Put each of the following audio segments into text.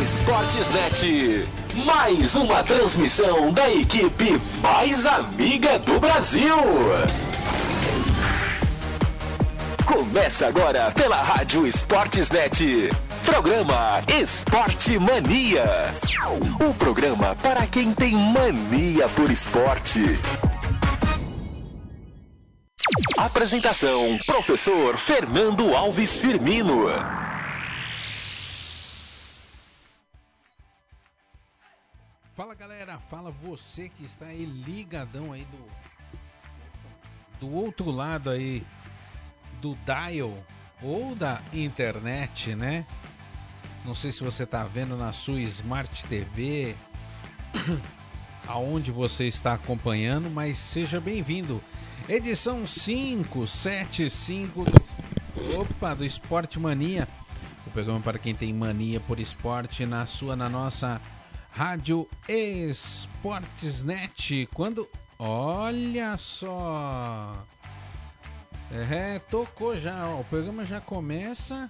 Rádio Esportes Net. Mais uma transmissão da equipe mais amiga do Brasil. Começa agora pela Rádio Esportes Net. Programa Esporte Mania. O programa para quem tem mania por esporte. Apresentação: Professor Fernando Alves Firmino. Fala você que está aí ligadão aí do do outro lado aí do dial ou da internet, né? Não sei se você está vendo na sua Smart TV, aonde você está acompanhando, mas seja bem-vindo. Edição 575 do, opa, do Esporte Mania. O programa para quem tem mania por esporte na sua, na nossa Rádio Esportesnet. Quando. Olha só! É, tocou já. Ó, o programa já começa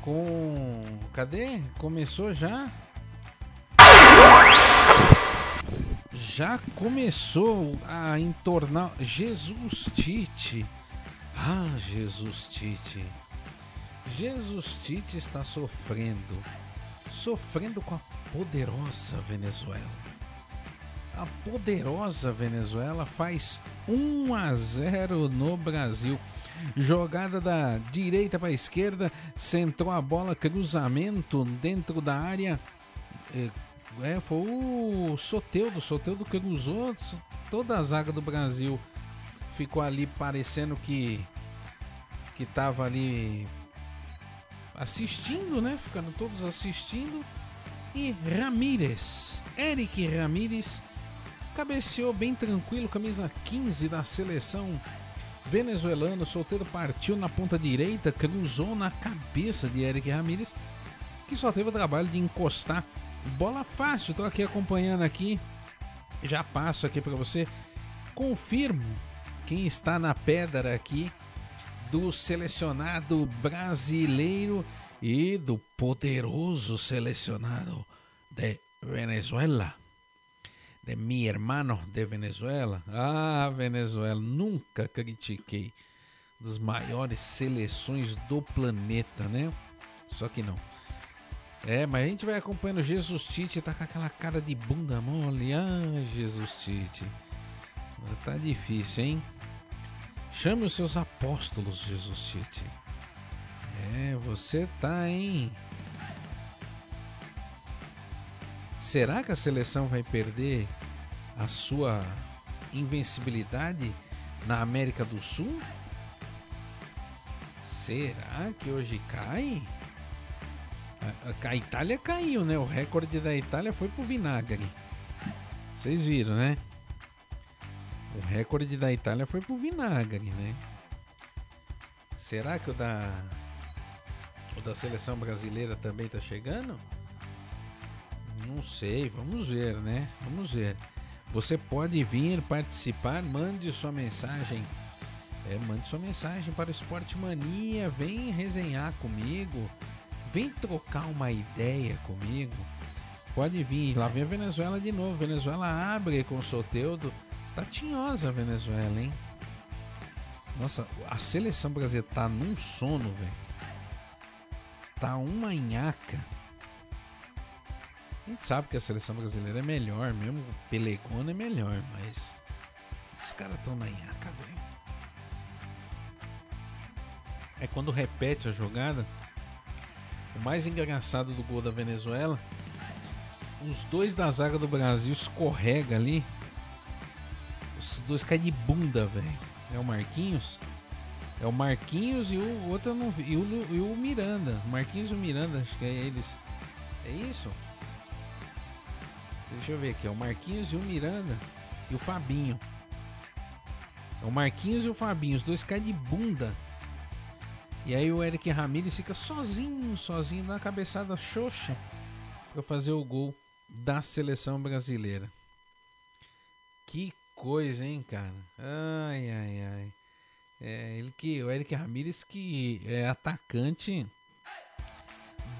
com. Cadê? Começou já? Já começou a entornar. Jesus Tite. Ah, Jesus Tite. Jesus Tite está sofrendo. Sofrendo com a poderosa Venezuela. A poderosa Venezuela faz 1 a 0 no Brasil. Jogada da direita para a esquerda, centrou a bola, cruzamento dentro da área. É, foi o Soteudo, Soteudo cruzou toda a zaga do Brasil. Ficou ali parecendo que que ali assistindo, né? Ficando todos assistindo. E Ramírez, Eric Ramírez cabeceou bem tranquilo, camisa 15 da seleção venezuelana. Solteiro partiu na ponta direita, cruzou na cabeça de Eric Ramírez, que só teve o trabalho de encostar. Bola fácil, tô aqui acompanhando aqui. Já passo aqui para você. Confirmo quem está na pedra aqui do selecionado brasileiro e do poderoso selecionado de Venezuela de mi hermano de Venezuela. Ah, Venezuela, nunca critiquei. Das maiores seleções do planeta, né? Só que não. É, mas a gente vai acompanhando Jesus Tite, tá com aquela cara de bunda mole. Ah, Jesus Tite. Tá difícil, hein? Chame os seus apóstolos, Jesus Tite. É, você tá, hein? Será que a seleção vai perder a sua invencibilidade na América do Sul? Será que hoje cai? A, a, Itália caiu, né? O recorde da Itália foi pro vinagre. Vocês viram, né? O recorde da Itália foi pro vinagre, né? Será que o da o da seleção brasileira também tá chegando? Não sei, vamos ver, né? Vamos ver. Você pode vir participar, mande sua mensagem. É, mande sua mensagem para o Esporte Mania, vem resenhar comigo, vem trocar uma ideia comigo. Pode vir, lá vem a Venezuela de novo. Venezuela abre com o Soteudo. Tá tinhosa a Venezuela, hein? Nossa, a seleção brasileira tá num sono, velho. Tá uma nhaca. A gente sabe que a seleção brasileira é melhor, mesmo o Pelegona é melhor, mas os caras estão na nhaca, velho. É quando repete a jogada. O mais engraçado do gol da Venezuela, os dois da zaga do Brasil escorrega ali. Os dois caem de bunda, velho. É o Marquinhos. É o Marquinhos e o outro não e o, e o Miranda. Marquinhos e o Miranda, acho que é eles. É isso? Deixa eu ver aqui, é o Marquinhos e o Miranda e o Fabinho. É o Marquinhos e o Fabinho, os dois caem de bunda. E aí o Eric Ramirez fica sozinho, sozinho na cabeçada xoxa para fazer o gol da seleção brasileira. Que coisa, hein, cara? Ai, ai, ai. É, ele que, o Eric Ramirez que é atacante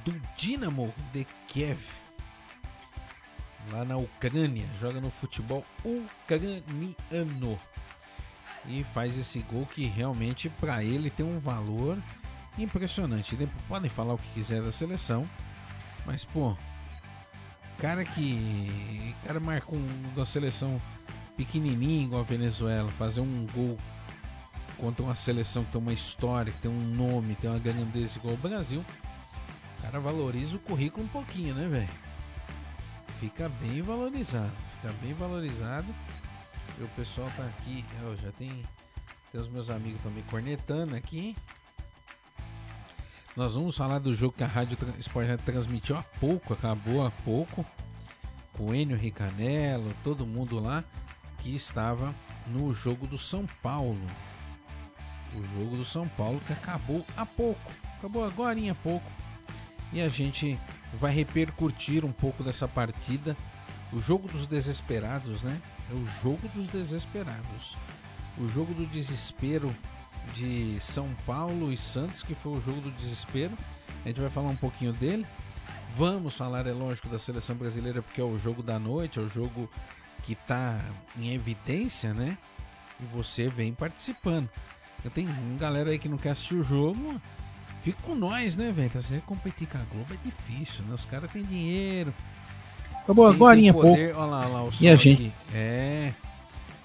do Dinamo de Kiev, lá na Ucrânia, joga no futebol ucraniano e faz esse gol que realmente para ele tem um valor impressionante. Podem falar o que quiser da seleção, mas pô, cara que cara marcou um, da seleção pequenininha igual a Venezuela, fazer um gol contra uma seleção que tem uma história, que tem um nome, tem uma grandeza igual o Brasil, o cara valoriza o currículo um pouquinho, né, velho? Fica bem valorizado, fica bem valorizado. E o pessoal tá aqui, eu já tem, tem os meus amigos também cornetando aqui. Nós vamos falar do jogo que a Rádio Esporte já transmitiu há pouco, acabou há pouco, com Ricanello, todo mundo lá que estava no jogo do São Paulo. O jogo do São Paulo que acabou há pouco, acabou agora há pouco. E a gente vai repercutir um pouco dessa partida, o jogo dos desesperados, né? É o jogo dos desesperados. O jogo do desespero de São Paulo e Santos, que foi o jogo do desespero. A gente vai falar um pouquinho dele. Vamos falar, é lógico, da seleção brasileira, porque é o jogo da noite, é o jogo que está em evidência, né? E você vem participando. Uma galera aí que não quer assistir o jogo. Fica com nós, né, velho? Tá competir com a Globo é difícil, né? Os caras têm dinheiro. Acabou agora, pouco. Olha lá, olha lá, o e a gente? Aqui. É.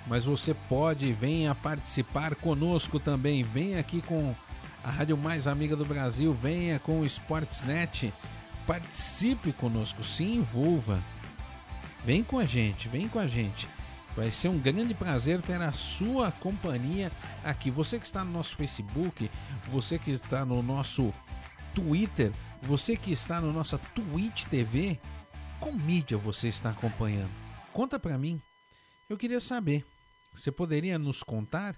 Mas você pode, venha participar conosco também. Venha aqui com a rádio mais amiga do Brasil. Venha com o Sportsnet. Participe conosco, se envolva. Vem com a gente, vem com a gente. Vai ser um grande prazer ter a sua companhia aqui. Você que está no nosso Facebook, você que está no nosso Twitter, você que está no nossa Twitch TV, qual mídia você está acompanhando? Conta para mim. Eu queria saber. Você poderia nos contar?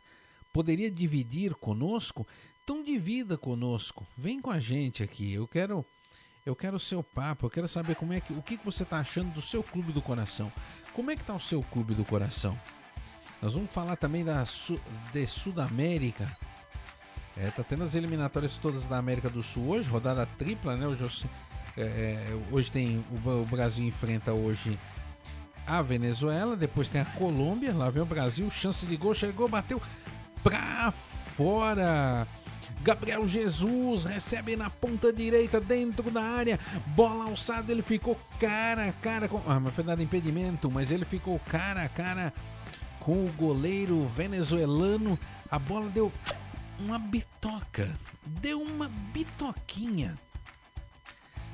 Poderia dividir conosco? Então divida conosco. Vem com a gente aqui. Eu quero eu quero o seu papo, eu quero saber como é que o que você está achando do seu clube do coração. Como é que está o seu clube do coração? Nós vamos falar também da de Sudamérica. É, tá tendo as eliminatórias todas da América do Sul hoje, rodada tripla, né? Hoje, é, é, hoje tem o, o Brasil enfrenta hoje a Venezuela, depois tem a Colômbia, lá vem o Brasil, chance de gol, chegou, bateu pra fora. Gabriel Jesus recebe na ponta direita dentro da área, bola alçada, ele ficou cara a cara com. Ah, mas foi dado impedimento, mas ele ficou cara a cara com o goleiro venezuelano. A bola deu uma bitoca, deu uma bitoquinha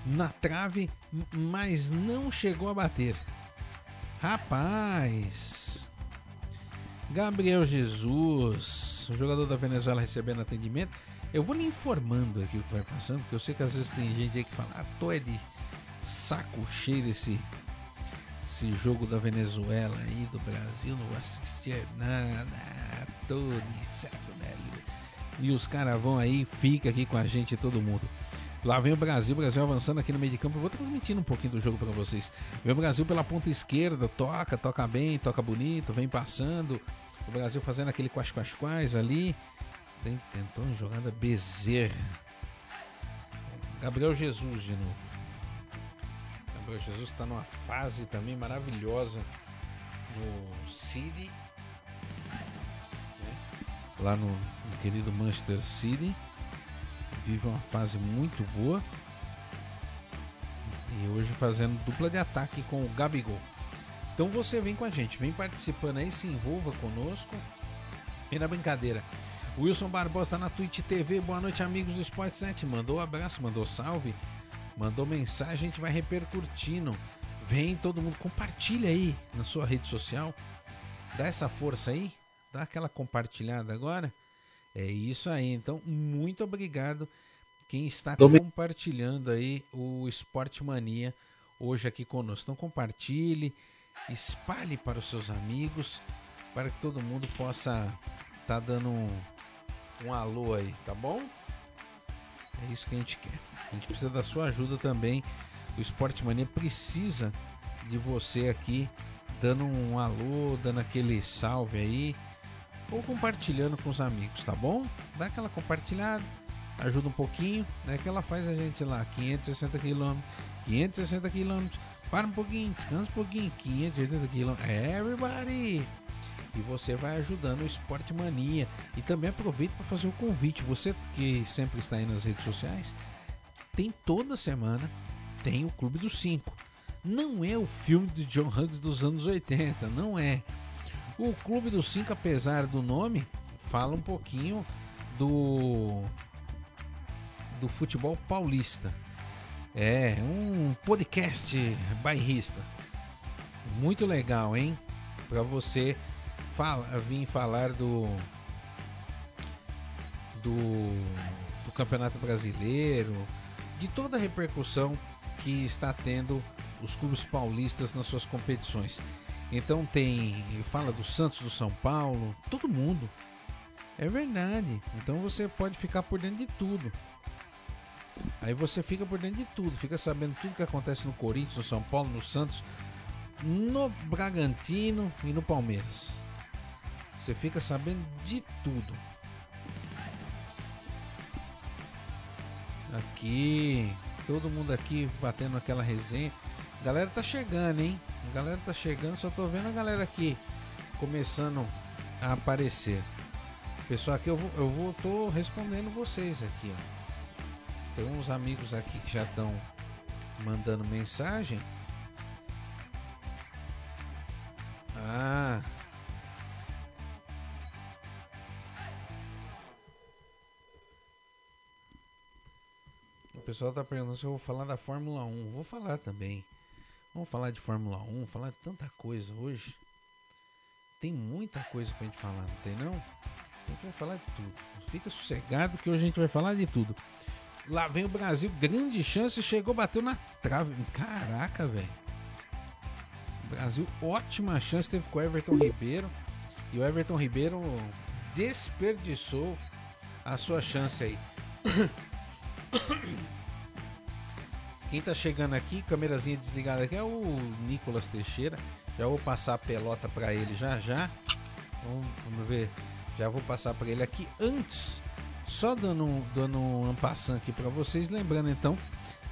na trave, mas não chegou a bater. Rapaz, Gabriel Jesus, o jogador da Venezuela recebendo atendimento. Eu vou lhe informando aqui o que vai passando, porque eu sei que às vezes tem gente aí que fala, ah, tô é de saco cheio desse esse jogo da Venezuela aí, do Brasil, não vou assistir nada, tô de saco, velho. E os caras vão aí, fica aqui com a gente todo mundo. Lá vem o Brasil, o Brasil avançando aqui no meio de campo. Eu vou transmitindo um pouquinho do jogo para vocês. Vem o Brasil pela ponta esquerda, toca, toca bem, toca bonito, vem passando. O Brasil fazendo aquele quais quais quais ali. Tem, tentou uma jogada Bezerra. Gabriel Jesus de novo. Gabriel Jesus está numa fase também maravilhosa no City. Né? Lá no, no querido Manchester City vive uma fase muito boa. E hoje fazendo dupla de ataque com o Gabigol. Então você vem com a gente, vem participando aí, se envolva conosco. Vem na brincadeira. Wilson Barbosa tá na Twitch TV. Boa noite, amigos do Sportsnet. Mandou um abraço, mandou salve, mandou mensagem, a gente vai repercutindo. Vem todo mundo, compartilha aí na sua rede social. Dá essa força aí, dá aquela compartilhada agora. É isso aí. Então, muito obrigado quem está compartilhando aí o Esporte Mania hoje aqui conosco. Então, compartilhe, espalhe para os seus amigos, para que todo mundo possa estar tá dando um, um alô aí, tá bom? É isso que a gente quer. A gente precisa da sua ajuda também. O Esporte Mania precisa de você aqui dando um alô, dando aquele salve aí ou compartilhando com os amigos, tá bom? Dá aquela compartilhada, ajuda um pouquinho, né? Que ela faz a gente lá 560 km, 560 km, para um pouquinho, descansa um pouquinho, 580 km, everybody! E você vai ajudando o Esporte Mania. E também aproveita para fazer o convite. Você que sempre está aí nas redes sociais, tem toda semana tem o Clube dos Cinco. Não é o filme de John Hughes dos anos 80, não é. O Clube dos Cinco, apesar do nome, fala um pouquinho do do futebol paulista. É um podcast bairrista. Muito legal, hein? Para você fala, vir falar do, do do Campeonato Brasileiro, de toda a repercussão que está tendo os clubes paulistas nas suas competições. Então tem, fala do Santos do São Paulo, todo mundo. É verdade. Então você pode ficar por dentro de tudo. Aí você fica por dentro de tudo, fica sabendo tudo que acontece no Corinthians, no São Paulo, no Santos, no Bragantino e no Palmeiras. Você fica sabendo de tudo. Aqui, todo mundo aqui batendo aquela resenha. Galera tá chegando, hein? Galera tá chegando, só tô vendo a galera aqui começando a aparecer. Pessoal, aqui eu vou, eu vou tô respondendo vocês aqui, ó. Tem uns amigos aqui que já estão mandando mensagem. Pessoal tá perguntando se eu vou falar da Fórmula 1. Vou falar também. Vamos falar de Fórmula 1, falar de tanta coisa hoje. Tem muita coisa pra gente falar, não tem não? A gente vai falar de tudo. Fica sossegado que hoje a gente vai falar de tudo. Lá vem o Brasil, grande chance, chegou, bateu na trave. Caraca, velho. Brasil, ótima chance, teve com o Everton Ribeiro. E o Everton Ribeiro desperdiçou a sua chance aí. Quem tá chegando aqui, câmerazinha desligada aqui, é o Nicolas Teixeira. Já vou passar a pelota para ele já já. Vamos, vamos ver. Já vou passar para ele aqui antes só dando, dando um ampassão aqui para vocês, lembrando então,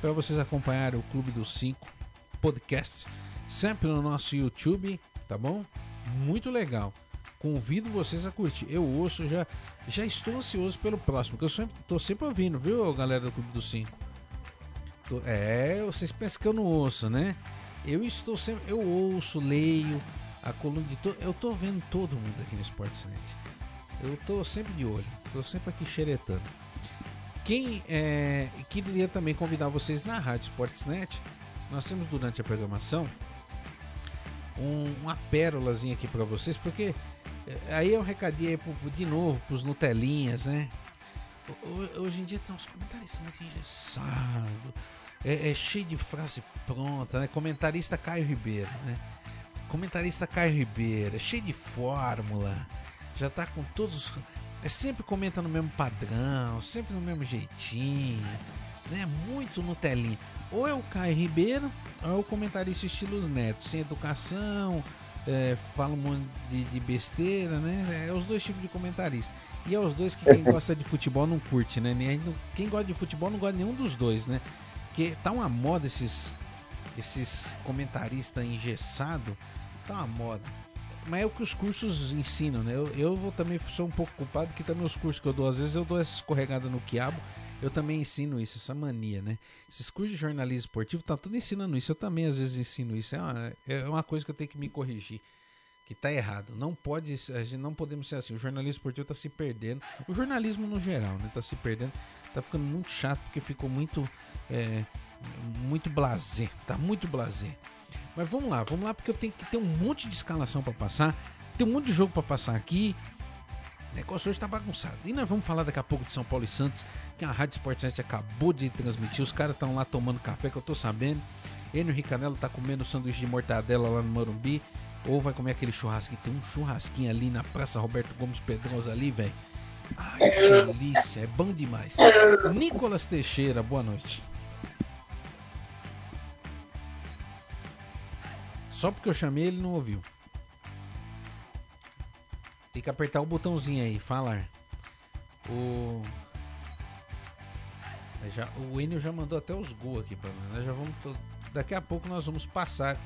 para vocês acompanharem o Clube dos 5 podcast, sempre no nosso YouTube, tá bom? Muito legal. Convido vocês a curtir. Eu ouço, já, já estou ansioso pelo próximo, que eu sempre, tô sempre ouvindo, viu, galera do Clube dos 5? É, vocês pensam que eu não ouço, né? Eu estou sempre, eu ouço, leio a coluna de todo, eu tô vendo todo mundo aqui no Sportsnet. Eu tô sempre de olho, tô sempre aqui xeretando. Quem é, queria também convidar vocês na Rádio Sportsnet, nós temos durante a programação um, uma pérolazinha aqui para vocês, porque é, aí é um recadinho de novo pros Nutelinhas, né? Hoje em dia tem uns comentaristas muito engessados, é, é, cheio de frase pronta, né? Comentarista Caio Ribeiro, né? Comentarista Caio Ribeiro, é cheio de fórmula já tá com todos. É sempre comenta no mesmo padrão, sempre no mesmo jeitinho, né? Muito no telinho. Ou é o Caio Ribeiro, ou é o comentarista estilo Neto, sem educação, é, fala um monte de, de, besteira, né? É os dois tipos de comentarista. E é os dois que quem gosta de futebol não curte, né? Quem gosta de futebol não gosta de nenhum dos dois, né? Porque tá uma moda esses, esses comentaristas engessados, tá uma moda mas é o que os cursos ensinam, né? Eu, eu vou também sou um pouco culpado que também os cursos que eu dou, às vezes eu dou essa escorregada no quiabo, eu também ensino isso, essa mania, né? Esses cursos de jornalismo esportivo tá tudo ensinando isso, eu também às vezes ensino isso. É uma, é uma coisa que eu tenho que me corrigir. Que tá errado. Não pode, a gente não podemos ser assim. O jornalismo esportivo tá se perdendo. O jornalismo no geral, né? Tá se perdendo. Tá ficando muito chato porque ficou muito é, muito blazer, tá muito blazer. Mas vamos lá, vamos lá, porque eu tenho que ter um monte de escalação para passar. Tem um monte de jogo para passar aqui. O negócio hoje tá bagunçado. E nós vamos falar daqui a pouco de São Paulo e Santos, que a Rádio Sport 7 acabou de transmitir. Os caras estão lá tomando café, que eu tô sabendo. Enio Ricanello tá comendo sanduíche de mortadela lá no Morumbi. Ou vai comer aquele churrasco. Tem um churrasquinho ali na Praça Roberto Gomes Pedrosa ali, velho. Ai, que delícia. É bom demais. Nicolas Teixeira, boa noite. Só porque eu chamei ele não ouviu. Tem que apertar o botãozinho aí, falar. O Já, o Enio já mandou até os gols aqui para nós. Né? Já vamos daqui a pouco nós vamos passar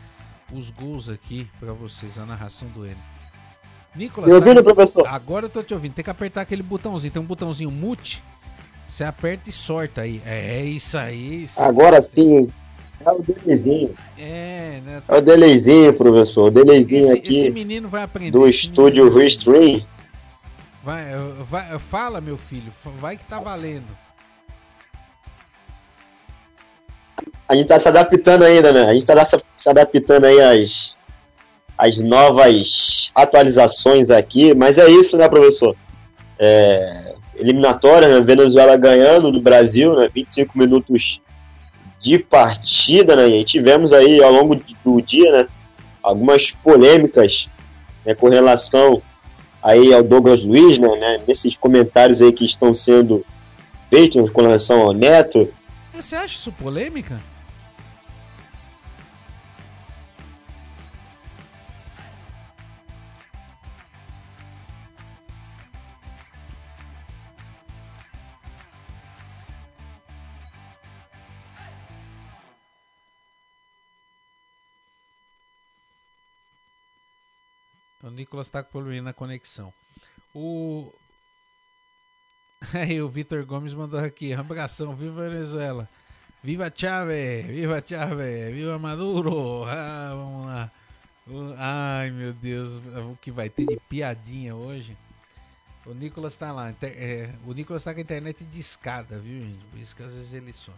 os gols aqui para vocês, a narração do Enio. Nicolas, Me ouvindo, tá... professor? Agora eu tô te ouvindo. Tem que apertar aquele botãozinho. Tem um botãozinho mute. Você aperta e sorta aí. É, é isso aí. Isso Agora sim. É o delezinho. É, né? É o delezinho, professor. O delezinho esse, aqui. Esse menino vai aprender. Do estúdio Restream. Vai, vai, fala, meu filho. Vai que tá valendo. A gente tá se adaptando ainda, né? A gente tá se adaptando aí às, às novas atualizações aqui. Mas é isso, né, professor? É, eliminatória, né? Venezuela ganhando do Brasil, né? 25 minutos de partida, né? E tivemos aí ao longo do dia, né? Algumas polêmicas né, com relação aí ao Douglas Luiz, né, né? Nesses comentários aí que estão sendo feitos com relação ao Neto. Você acha isso polêmica? Nicolas tá com problema na conexão. O. Aí o Vitor Gomes mandou aqui, abração, viva Venezuela. Viva Chávez, viva Chávez, viva Maduro. Ah, vamos lá. Ai meu Deus, o que vai ter de piadinha hoje. O Nicolas tá lá. É, o Nicolas tá com a internet de escada, viu, gente? Por isso que às vezes ele some.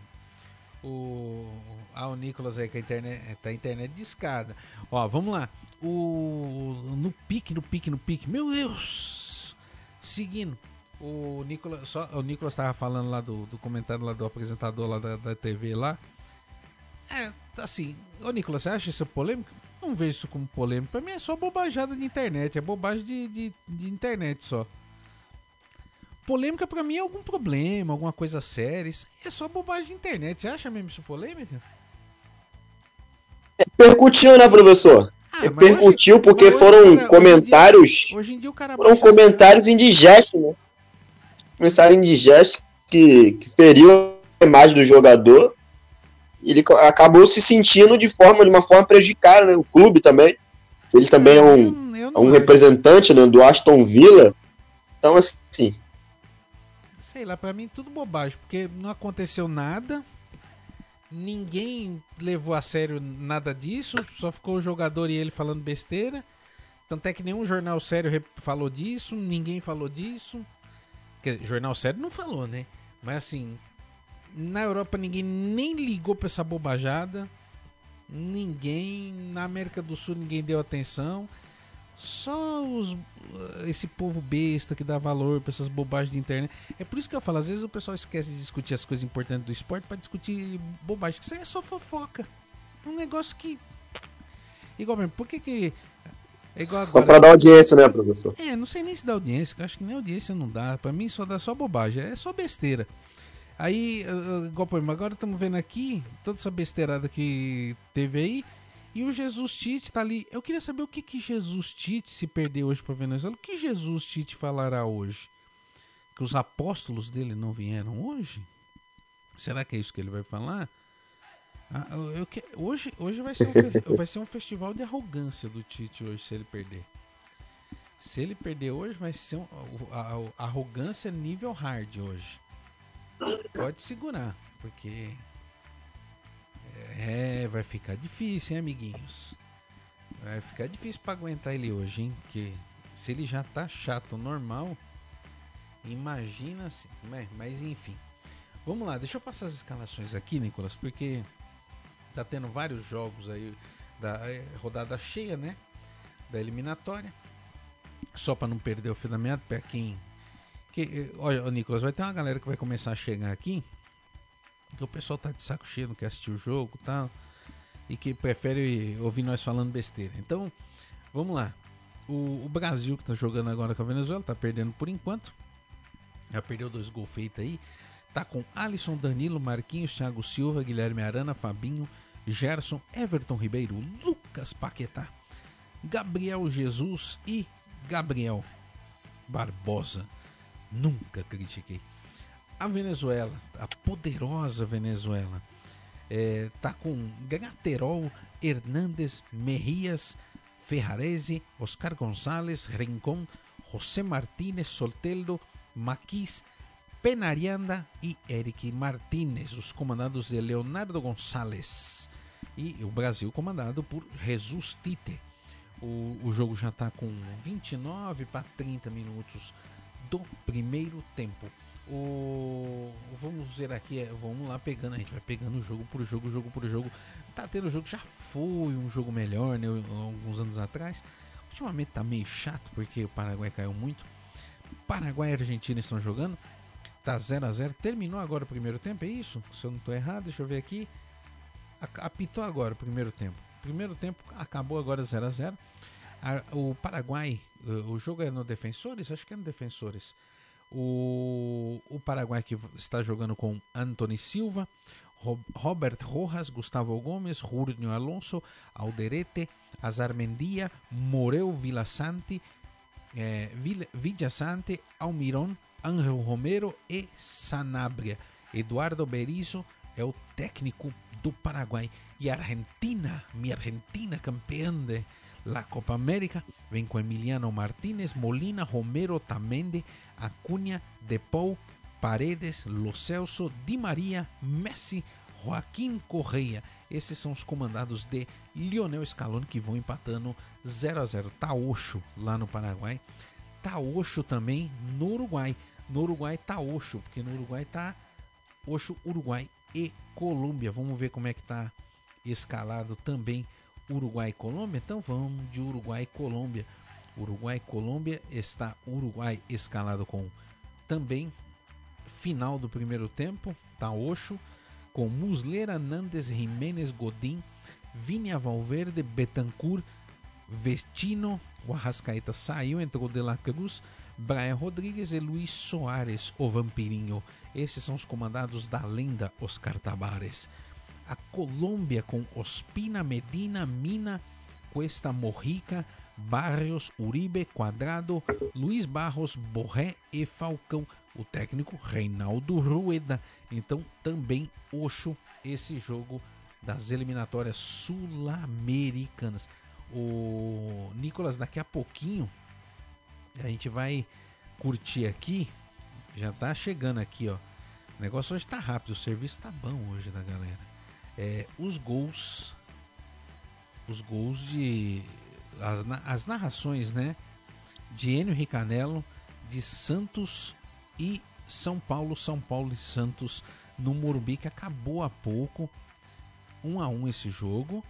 O, ah, o Nicolas aí com a internet, tá a internet de escada. Ó, vamos lá o no pique, no pique, no pique. Meu Deus! Seguindo, o Nicolas, só o Nicolas estava falando lá do, do comentário lá do apresentador lá da, da TV lá. É, assim, ô Nicolas, você acha isso polêmico? Não vejo isso como polêmico. Pra mim é só bobajada de internet, é bobagem de, de, de internet só. Polêmica pra mim é algum problema, alguma coisa séria. Isso é só bobagem de internet. Você acha mesmo isso polêmica? Percutiu, né, professor? Ah, repercutiu hoje, porque foram cara, comentários. Hoje em dia, hoje em dia o cara foram comentários assim. indigestos, né? Comentário indigesto que, que feriu a imagem do jogador. Ele acabou se sentindo de forma de uma forma prejudicada, né? O clube também. Ele também é um, é um representante né, do Aston Villa. Então, assim. Sei lá, pra mim tudo bobagem, porque não aconteceu nada ninguém levou a sério nada disso, só ficou o jogador e ele falando besteira. Tanto é que nenhum jornal sério falou disso, ninguém falou disso. Quer dizer, jornal sério não falou, né? Mas assim, na Europa ninguém nem ligou pra essa bobajada. Ninguém. Na América do Sul ninguém deu atenção. Só os, esse povo besta que dá valor para essas bobagens de internet. É por isso que eu falo, às vezes o pessoal esquece de discutir as coisas importantes do esporte para discutir bobagem. Isso aí é só fofoca. Um negócio que. Igual mesmo, por que que. É igual só para dar audiência, né, professor? É, não sei nem se dá audiência, acho que nem audiência não dá. Para mim só dá só bobagem, é só besteira. Aí, igual por exemplo, agora estamos vendo aqui toda essa besteirada que teve aí. E o Jesus Tite tá ali. Eu queria saber o que, que Jesus Tite se perder hoje para Venezuela. O que Jesus Tite falará hoje? Que os apóstolos dele não vieram hoje? Será que é isso que ele vai falar? Ah, eu, que, hoje hoje vai, ser um, vai ser um festival de arrogância do Tite hoje se ele perder. Se ele perder hoje, vai ser um, a, a, a arrogância nível hard hoje. Pode segurar, porque é, vai ficar difícil, hein, amiguinhos? Vai ficar difícil para aguentar ele hoje, hein? Porque se ele já tá chato normal, imagina assim. Mas, mas enfim. Vamos lá, deixa eu passar as escalações aqui, Nicolas, porque tá tendo vários jogos aí da é, rodada cheia, né? Da eliminatória. Só para não perder o fio da meada, para quem que, eh, olha, Nicolas, vai ter uma galera que vai começar a chegar aqui que o pessoal tá de saco cheio, não quer assistir o jogo e tal, e que prefere ouvir nós falando besteira. Então, vamos lá. O, o Brasil que tá jogando agora com a Venezuela, tá perdendo por enquanto. Já perdeu dois gols feitos aí. Tá com Alisson, Danilo, Marquinhos, Thiago Silva, Guilherme Arana, Fabinho, Gerson, Everton Ribeiro, Lucas Paquetá, Gabriel Jesus e Gabriel Barbosa. Nunca critiquei. A Venezuela, a poderosa Venezuela, é, tá com Graterol, Hernandes, Mejias, Ferrarese, Oscar González, Rincón, José Martínez, Solteldo, Maquis, Penarianda e Eric Martínez, os comandados de Leonardo Gonçalves. E o Brasil comandado por Jesus Tite. O, o jogo já está com 29 para 30 minutos do primeiro tempo. O, vamos ver aqui, é, vamos lá pegando, a gente vai pegando jogo por jogo, jogo por jogo. Tá tendo jogo, já foi um jogo melhor, né, alguns anos atrás. Ultimamente tá meio chato porque o Paraguai caiu muito. Paraguai e Argentina estão jogando. Tá 0 a 0 Terminou agora o primeiro tempo, é isso? Se eu não estou errado, deixa eu ver aqui. Apitou agora o primeiro tempo. Primeiro tempo acabou agora 0 a 0 O Paraguai, o jogo é no Defensores? Acho que é no Defensores. O, o Paraguai que está jogando com Anthony Silva, Robert Rojas, Gustavo Gomes, Júnior Alonso, Alderete, Azarmendia, Moreu Villasanti, eh, Villasante, Almiron, Ángel Romero e Sanabria. Eduardo Berizzo é o técnico do Paraguai. E Argentina, minha Argentina campeã de la Copa América, vem com Emiliano Martínez, Molina, Romero, Tamende, Acuña, Depou, Paredes, Lo Celso, Di Maria, Messi, Joaquim Correia. Esses são os comandados de Lionel Scaloni que vão empatando 0 a 0. Taocho lá no Paraguai. Taocho também no Uruguai. No Uruguai tá Oxo, porque no Uruguai tá Oxo, Uruguai e Colômbia. Vamos ver como é que tá escalado também Uruguai e Colômbia. Então vamos de Uruguai e Colômbia. Uruguai Colômbia está Uruguai escalado com também final do primeiro tempo, tá Oxo, com Muslera, Nandes, Jiménez, Godin, Vinia Valverde, Betancourt, Vestino, o Arrascaeta saiu, entrou De La Cruz, Brian Rodrigues e Luiz Soares, o Vampirinho. Esses são os comandados da lenda Oscar Tabares. A Colômbia com Ospina, Medina, Mina, Cuesta Morrica, Barrios, Uribe, Quadrado, Luiz Barros, Borré e Falcão. O técnico Reinaldo Rueda. Então também Oxo esse jogo das eliminatórias sul-americanas. O Nicolas daqui a pouquinho a gente vai curtir aqui. Já tá chegando aqui, ó. O negócio hoje tá rápido, o serviço tá bom hoje da galera. É, os gols. Os gols de. As, as narrações, né? De Enio Ricanello, de Santos e São Paulo, São Paulo e Santos no Morumbi, que acabou há pouco. Um a um esse jogo.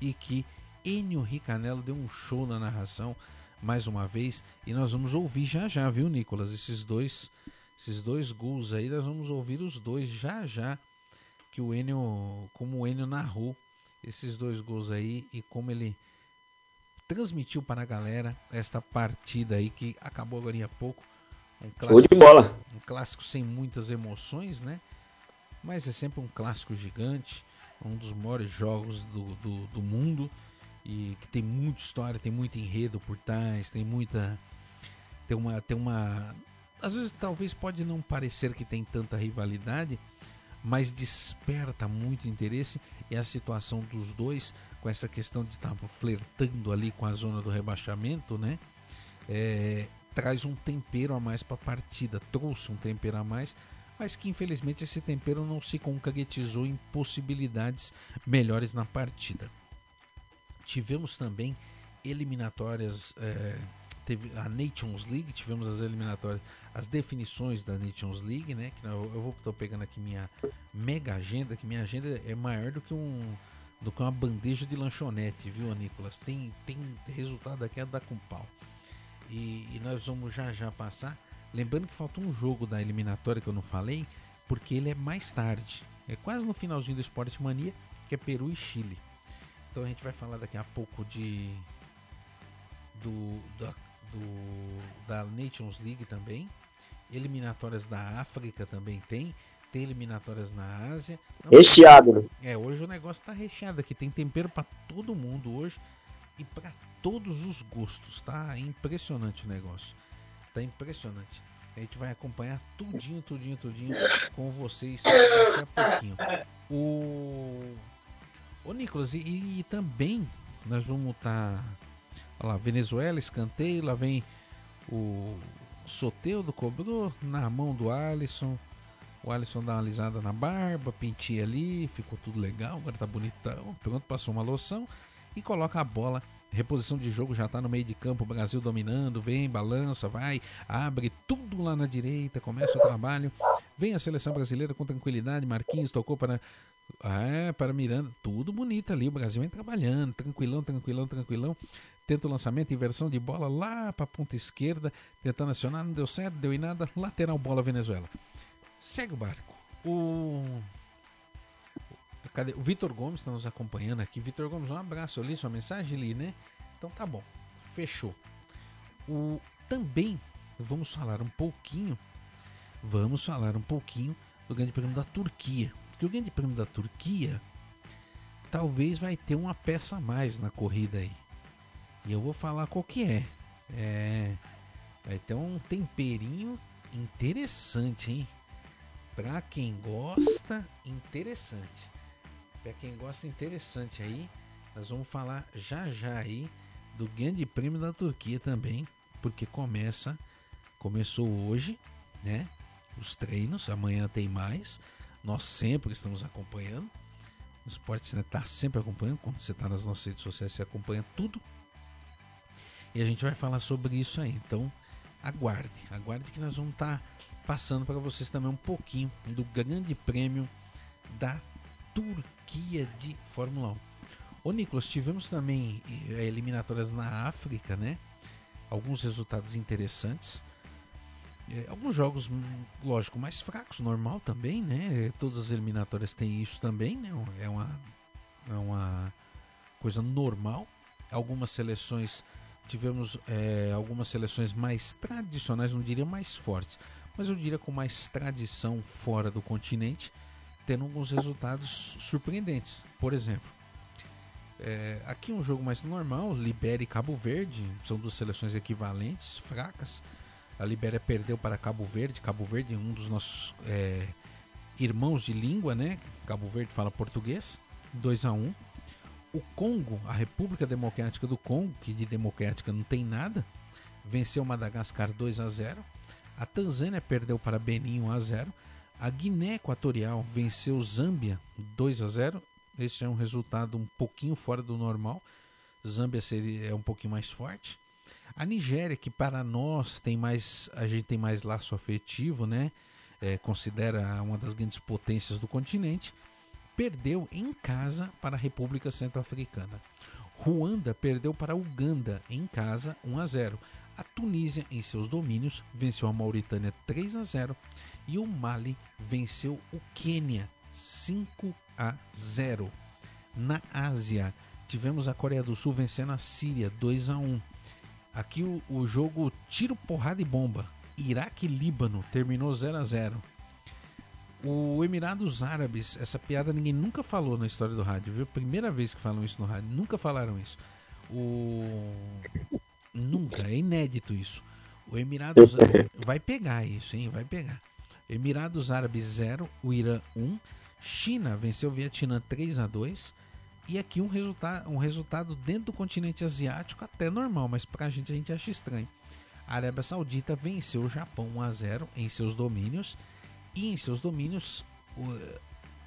E que Enio Ricanello deu um show na narração mais uma vez e nós vamos ouvir já já, viu, Nicolas? Esses dois, esses dois gols aí, nós vamos ouvir os dois já já que o Enio, como o Enio narrou esses dois gols aí e como ele transmitiu para a galera esta partida aí que acabou agora há pouco. Um clássico, de bola. Um clássico sem muitas emoções, né? Mas é sempre um clássico gigante, um dos maiores jogos do, do, do mundo e que tem muita história, tem muito enredo por trás, tem muita tem uma tem uma às vezes talvez pode não parecer que tem tanta rivalidade, mas desperta muito interesse e a situação dos dois com essa questão de estar flertando ali com a zona do rebaixamento, né? É, traz um tempero a mais para a partida, trouxe um tempero a mais, mas que infelizmente esse tempero não se concretizou em possibilidades melhores na partida. Tivemos também eliminatórias, é, teve a Nations League, tivemos as eliminatórias, as definições da Nations League, né? Que eu, eu vou tô pegando aqui minha mega agenda, que minha agenda é maior do que um do que uma bandeja de lanchonete, viu, Nicolas? Tem tem resultado aqui a dar com pau. E, e nós vamos já já passar. Lembrando que falta um jogo da eliminatória que eu não falei, porque ele é mais tarde. É quase no finalzinho do Esporte Mania, que é Peru e Chile. Então a gente vai falar daqui a pouco de do, da, do da Nations League também. Eliminatórias da África também tem. Tem eliminatórias na Ásia. Então, recheado. Né? É, hoje o negócio tá recheado aqui. Tem tempero para todo mundo hoje e para todos os gostos, tá? É impressionante o negócio. Tá impressionante. A gente vai acompanhar tudinho, tudinho, tudinho com vocês daqui a pouquinho. O. Ô Nicolas, e, e também nós vamos estar. Tá... Olha lá, Venezuela, escanteio, lá vem o Soteudo cobrou na mão do Alisson. O Alisson dá uma alisada na barba, penteia ali, ficou tudo legal, agora tá bonitão. Pronto, passou uma loção e coloca a bola. Reposição de jogo já tá no meio de campo, o Brasil dominando, vem, balança, vai, abre tudo lá na direita, começa o trabalho. Vem a seleção brasileira com tranquilidade, Marquinhos tocou para é, para Miranda, tudo bonito ali, o Brasil vem trabalhando, tranquilão, tranquilão, tranquilão. Tenta o lançamento, inversão de bola lá para a ponta esquerda, tentando acionar, não deu certo, deu em nada, lateral bola Venezuela. Segue o barco. O Cadê? O Vitor Gomes está nos acompanhando aqui. Vitor Gomes, um abraço. Eu li sua mensagem, li, né? Então tá bom. Fechou. O também vamos falar um pouquinho. Vamos falar um pouquinho do Grande Prêmio da Turquia. Porque o Grande Prêmio da Turquia talvez vai ter uma peça a mais na corrida aí. E eu vou falar qual que é. É vai ter um temperinho interessante, hein? Pra quem gosta, interessante. Pra quem gosta, interessante aí. Nós vamos falar já já aí do Grande Prêmio da Turquia também, porque começa, começou hoje, né? Os treinos, amanhã tem mais. Nós sempre estamos acompanhando. O esporte né, está sempre acompanhando. Quando você está nas nossas redes sociais, você acompanha tudo. E a gente vai falar sobre isso aí. Então, aguarde, aguarde que nós vamos estar tá passando para vocês também um pouquinho do Grande Prêmio da Turquia de Fórmula 1. Ô Nicolas, tivemos também eh, eliminatórias na África, né? Alguns resultados interessantes. É, alguns jogos, hum, lógico, mais fracos, normal também, né? Todas as eliminatórias têm isso também, né? É uma, é uma coisa normal. Algumas seleções, tivemos é, algumas seleções mais tradicionais, não diria mais fortes, mas eu diria com mais tradição fora do continente tendo alguns resultados surpreendentes. Por exemplo, é, aqui um jogo mais normal, Libéria e Cabo Verde, são duas seleções equivalentes, fracas. A Libéria perdeu para Cabo Verde, Cabo Verde é um dos nossos é, irmãos de língua, né? Cabo Verde fala português, 2 a 1 um. O Congo, a República Democrática do Congo, que de democrática não tem nada, venceu Madagascar 2 a 0. A Tanzânia perdeu para Benin 1 a 0 a Guiné Equatorial venceu Zâmbia 2 a 0. Esse é um resultado um pouquinho fora do normal. Zâmbia seria, é um pouquinho mais forte. A Nigéria, que para nós tem mais, a gente tem mais laço afetivo, né? É, considera uma das grandes potências do continente, perdeu em casa para a República Centro-Africana. Ruanda perdeu para Uganda em casa 1 a 0. A Tunísia, em seus domínios, venceu a Mauritânia 3 a 0 e o Mali venceu o Quênia 5 a 0. Na Ásia, tivemos a Coreia do Sul vencendo a Síria 2 a 1. Aqui o, o jogo tiro, porrada e bomba. Iraque e Líbano terminou 0 a 0. O Emirados Árabes, essa piada ninguém nunca falou na história do rádio, viu? Primeira vez que falam isso no rádio, nunca falaram isso. O Nunca, é inédito isso. O Emirados vai pegar isso, hein? Vai pegar. Emirados Árabes 0, o Irã 1. China venceu o Vietnã 3 a 2. E aqui um, resulta um resultado dentro do continente asiático até normal, mas pra gente a gente acha estranho. A Arábia Saudita venceu o Japão 1 a 0 em seus domínios. E em seus domínios,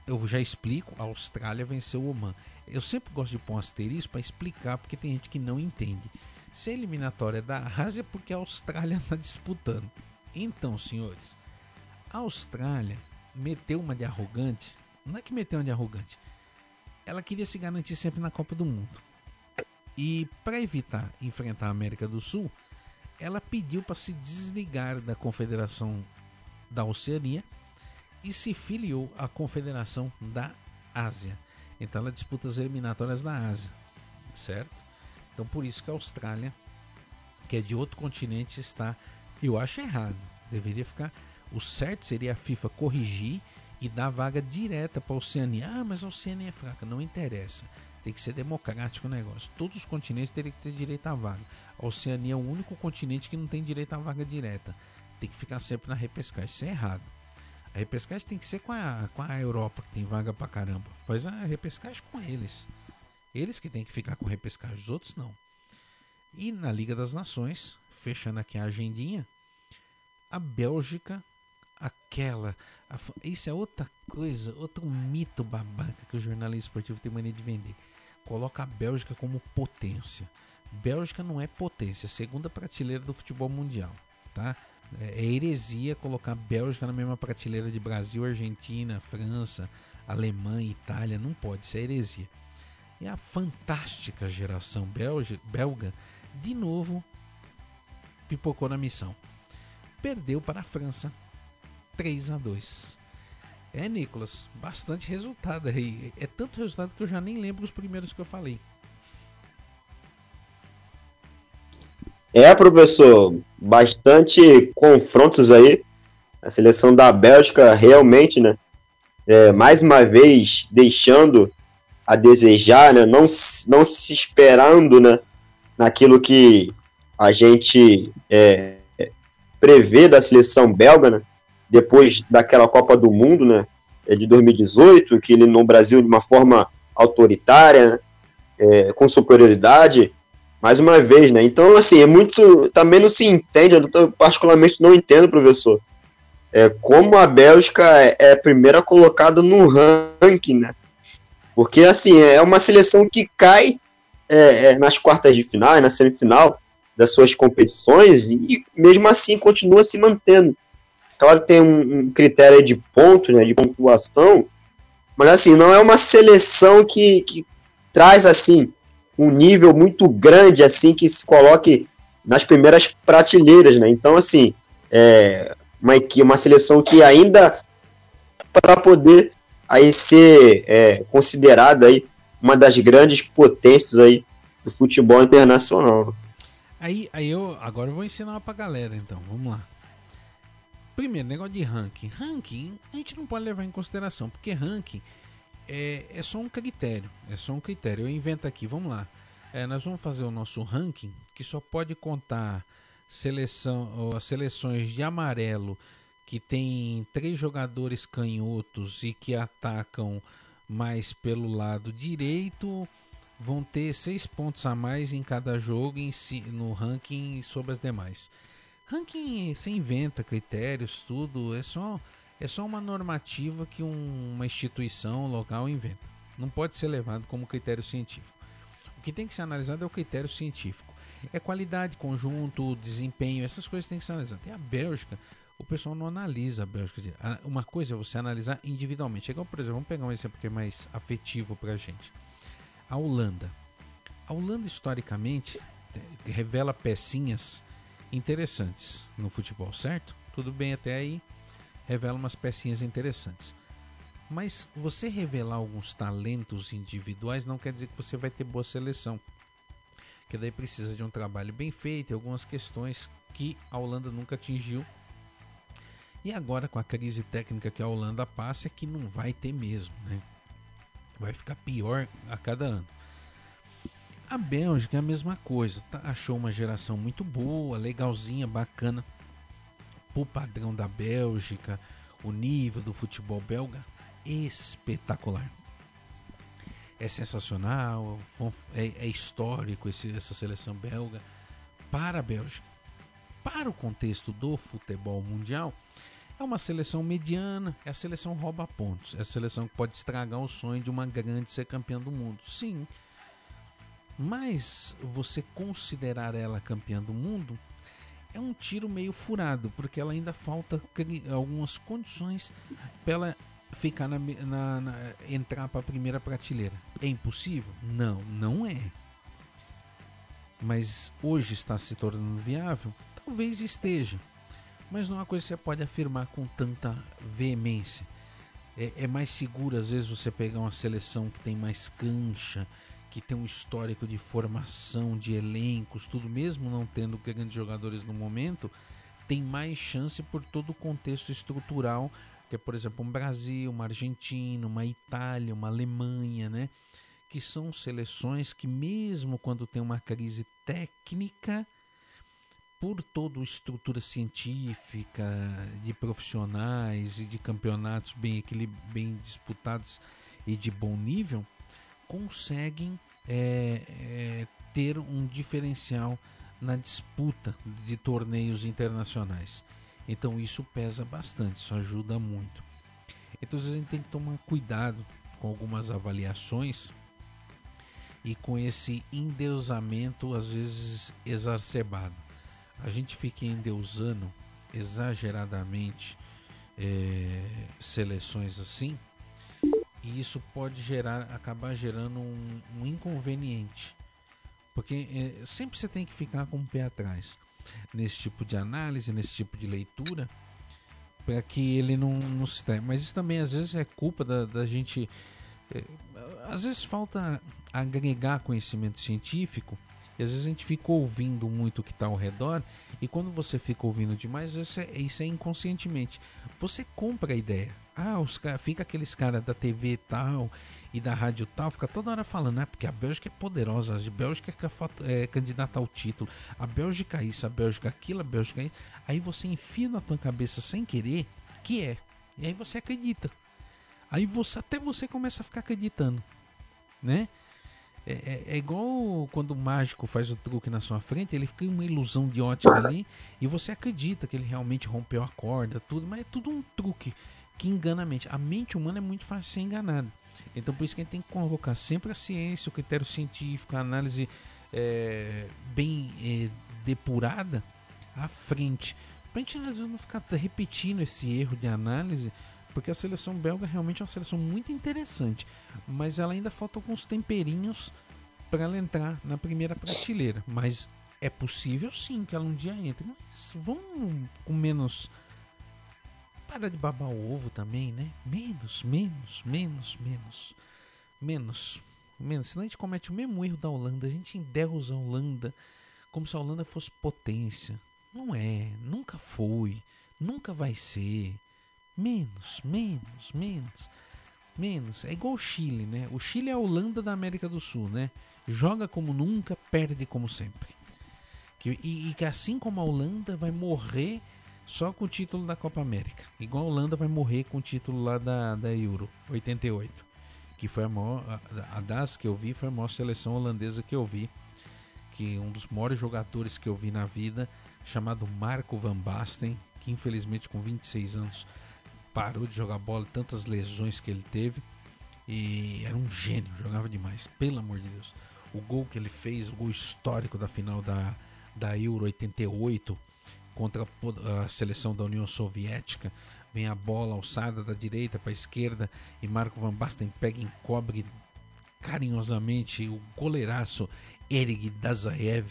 eu já explico, a Austrália venceu o Oman. Eu sempre gosto de pôr um asterisco para explicar, porque tem gente que não entende. Se a eliminatória é da Ásia, é porque a Austrália está disputando. Então, senhores, a Austrália meteu uma de arrogante. Não é que meteu uma de arrogante. Ela queria se garantir sempre na Copa do Mundo. E para evitar enfrentar a América do Sul, ela pediu para se desligar da Confederação da Oceania e se filiou à Confederação da Ásia. Então ela disputa as eliminatórias da Ásia, certo? Então por isso que a Austrália, que é de outro continente, está. Eu acho errado. Deveria ficar. O certo seria a FIFA corrigir e dar vaga direta para a Oceania. Ah, mas a Oceania é fraca. Não interessa. Tem que ser democrático o negócio. Todos os continentes teriam que ter direito à vaga. A Oceania é o único continente que não tem direito à vaga direta. tem que ficar sempre na repescagem. Isso é errado. A repescagem tem que ser com a, com a Europa, que tem vaga pra caramba. Faz a repescagem com eles. Eles que tem que ficar com repescagem, os outros não. E na Liga das Nações, fechando aqui a agendinha, a Bélgica, aquela. A, isso é outra coisa, outro mito babaca que o jornalismo esportivo tem mania de vender. Coloca a Bélgica como potência. Bélgica não é potência, é segunda prateleira do futebol mundial, tá? É, é heresia colocar a Bélgica na mesma prateleira de Brasil, Argentina, França, Alemanha, Itália, não pode, isso é heresia. E a fantástica geração belga, belga de novo pipocou na missão. Perdeu para a França 3 a 2. É, Nicolas, bastante resultado aí. É tanto resultado que eu já nem lembro os primeiros que eu falei. É, professor, bastante confrontos aí. A seleção da Bélgica realmente, né? É, mais uma vez deixando a desejar, né? Não, não se esperando, né? Naquilo que a gente é, prevê da seleção belga, né? Depois daquela Copa do Mundo, né? É de 2018, que ele no Brasil de uma forma autoritária, né? é, com superioridade, mais uma vez, né? Então, assim, é muito. Também não se entende, eu particularmente não entendo, professor, é, como a Bélgica é, é a primeira colocada no ranking, né? Porque, assim, é uma seleção que cai é, é, nas quartas de final, na semifinal das suas competições e, mesmo assim, continua se mantendo. Claro que tem um, um critério de pontos, né, de pontuação, mas, assim, não é uma seleção que, que traz, assim, um nível muito grande, assim, que se coloque nas primeiras prateleiras, né? Então, assim, é uma, uma seleção que ainda para poder aí ser é, considerada aí uma das grandes potências aí do futebol internacional. Aí, aí eu agora eu vou ensinar pra galera, então, vamos lá. Primeiro, negócio de ranking. Ranking a gente não pode levar em consideração, porque ranking é, é só um critério. É só um critério. Eu invento aqui, vamos lá. É, nós vamos fazer o nosso ranking que só pode contar seleção, as seleções de amarelo que tem três jogadores canhotos e que atacam mais pelo lado direito vão ter seis pontos a mais em cada jogo em si, no ranking sobre as demais. Ranking você inventa critérios, tudo, é só é só uma normativa que um, uma instituição local inventa. Não pode ser levado como critério científico. O que tem que ser analisado é o critério científico. É qualidade, conjunto, desempenho, essas coisas têm que ser analisadas. E a Bélgica, o pessoal não analisa a Bélgica. Uma coisa é você analisar individualmente. É igual, por exemplo, vamos pegar um exemplo que é mais afetivo para a gente. A Holanda. A Holanda, historicamente, é, revela pecinhas interessantes no futebol, certo? Tudo bem até aí revela umas pecinhas interessantes. Mas você revelar alguns talentos individuais não quer dizer que você vai ter boa seleção. Que daí precisa de um trabalho bem feito algumas questões que a Holanda nunca atingiu. E agora com a crise técnica que a Holanda passa é que não vai ter mesmo, né? Vai ficar pior a cada ano. A Bélgica é a mesma coisa, tá? achou uma geração muito boa, legalzinha, bacana pro padrão da Bélgica, o nível do futebol belga espetacular. É sensacional, é, é histórico esse, essa seleção belga para a Bélgica. Para o contexto do futebol mundial, é uma seleção mediana, é a seleção rouba pontos, é a seleção que pode estragar o sonho de uma grande ser campeã do mundo. Sim, mas você considerar ela campeã do mundo é um tiro meio furado, porque ela ainda falta algumas condições para ela ficar na, na, na entrar para a primeira prateleira. É impossível? Não, não é. Mas hoje está se tornando viável? Talvez esteja. Mas não é uma coisa que você pode afirmar com tanta veemência. É, é mais seguro, às vezes, você pegar uma seleção que tem mais cancha, que tem um histórico de formação, de elencos, tudo mesmo não tendo grandes jogadores no momento, tem mais chance por todo o contexto estrutural, que é, por exemplo, um Brasil, uma Argentina, uma Itália, uma Alemanha, né? Que são seleções que, mesmo quando tem uma crise técnica, por toda a estrutura científica, de profissionais e de campeonatos bem, bem disputados e de bom nível, conseguem é, é, ter um diferencial na disputa de torneios internacionais. Então isso pesa bastante, isso ajuda muito. Então a gente tem que tomar cuidado com algumas avaliações e com esse endeusamento às vezes exacerbado. A gente fica endeusando exageradamente é, seleções assim e isso pode gerar, acabar gerando um, um inconveniente, porque é, sempre você tem que ficar com o pé atrás nesse tipo de análise, nesse tipo de leitura, para que ele não, não se Mas isso também às vezes é culpa da, da gente. É, às vezes falta agregar conhecimento científico e às vezes a gente fica ouvindo muito o que está ao redor e quando você fica ouvindo demais, isso é, isso é inconscientemente. Você compra a ideia. Ah, os, fica aqueles caras da TV tal e da rádio tal, fica toda hora falando, né? Porque a Bélgica é poderosa, a Bélgica é, é candidata ao título, a Bélgica isso, a Bélgica aquilo, a Bélgica isso. Aí você enfia na tua cabeça sem querer que é. E aí você acredita. Aí você até você começa a ficar acreditando, né? É, é, é, igual quando o mágico faz o truque na sua frente, ele fica uma ilusão de ótica ali e você acredita que ele realmente rompeu a corda, tudo, mas é tudo um truque que engana a mente. A mente humana é muito fácil ser enganada. Então por isso que a gente tem que colocar sempre a ciência, o critério científico, a análise é, bem é, depurada à frente. Pra gente às vezes não ficar repetindo esse erro de análise, porque a seleção belga realmente é uma seleção muito interessante, mas ela ainda falta alguns temperinhos para ela entrar na primeira prateleira. Mas é possível sim que ela um dia entre. Mas vamos com menos para de babar o ovo também, né? Menos, menos, menos, menos. Menos. Menos. Senão a gente comete o mesmo erro da Holanda. A gente endeusa a Holanda como se a Holanda fosse potência. Não é. Nunca foi. Nunca vai ser. Menos, menos, menos. Menos. É igual o Chile, né? O Chile é a Holanda da América do Sul, né? Joga como nunca, perde como sempre. Que, e, que assim como a Holanda vai morrer só com o título da Copa América. Igual a Holanda vai morrer com o título lá da, da Euro 88. Que foi a maior. A, a das que eu vi foi a maior seleção holandesa que eu vi. Que um dos maiores jogadores que eu vi na vida, chamado Marco Van Basten, que infelizmente com 26 anos parou de jogar bola, tantas lesões que ele teve. E era um gênio, jogava demais, pelo amor de Deus. O gol que ele fez, o gol histórico da final da, da Euro 88 contra a seleção da União Soviética. Vem a bola alçada da direita para a esquerda e Marco Van Basten pega e encobre carinhosamente o goleiraço Erig Dazaev,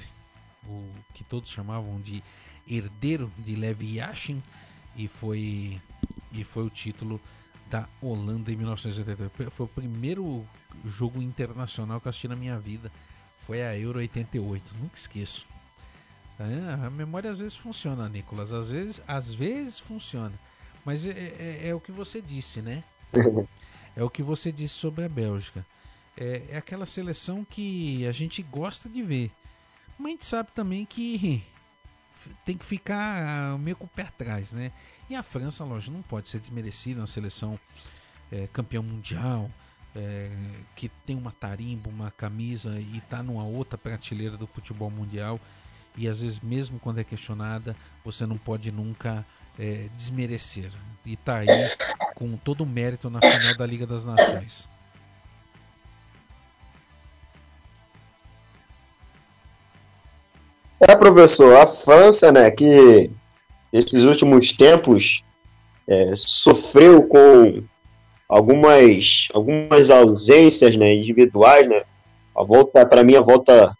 o que todos chamavam de herdeiro de Lev Yashin, e foi, e foi o título da Holanda em 1988. Foi o primeiro jogo internacional que eu assisti na minha vida. Foi a Euro 88, nunca esqueço. É, a memória às vezes funciona, Nicolas. Às vezes, às vezes funciona. Mas é, é, é o que você disse, né? É o que você disse sobre a Bélgica. É, é, aquela seleção que a gente gosta de ver. Mas a gente sabe também que tem que ficar meio com o pé atrás, né? E a França, lógico, não pode ser desmerecida. Uma seleção é, campeão mundial, é, que tem uma tarimba, uma camisa e está numa outra prateleira do futebol mundial e às vezes mesmo quando é questionada você não pode nunca é, desmerecer e tá aí com todo o mérito na final da Liga das Nações. É, professor, a França, né, que nesses últimos tempos é, sofreu com algumas, algumas ausências né, individuais, né? A volta, para mim, a volta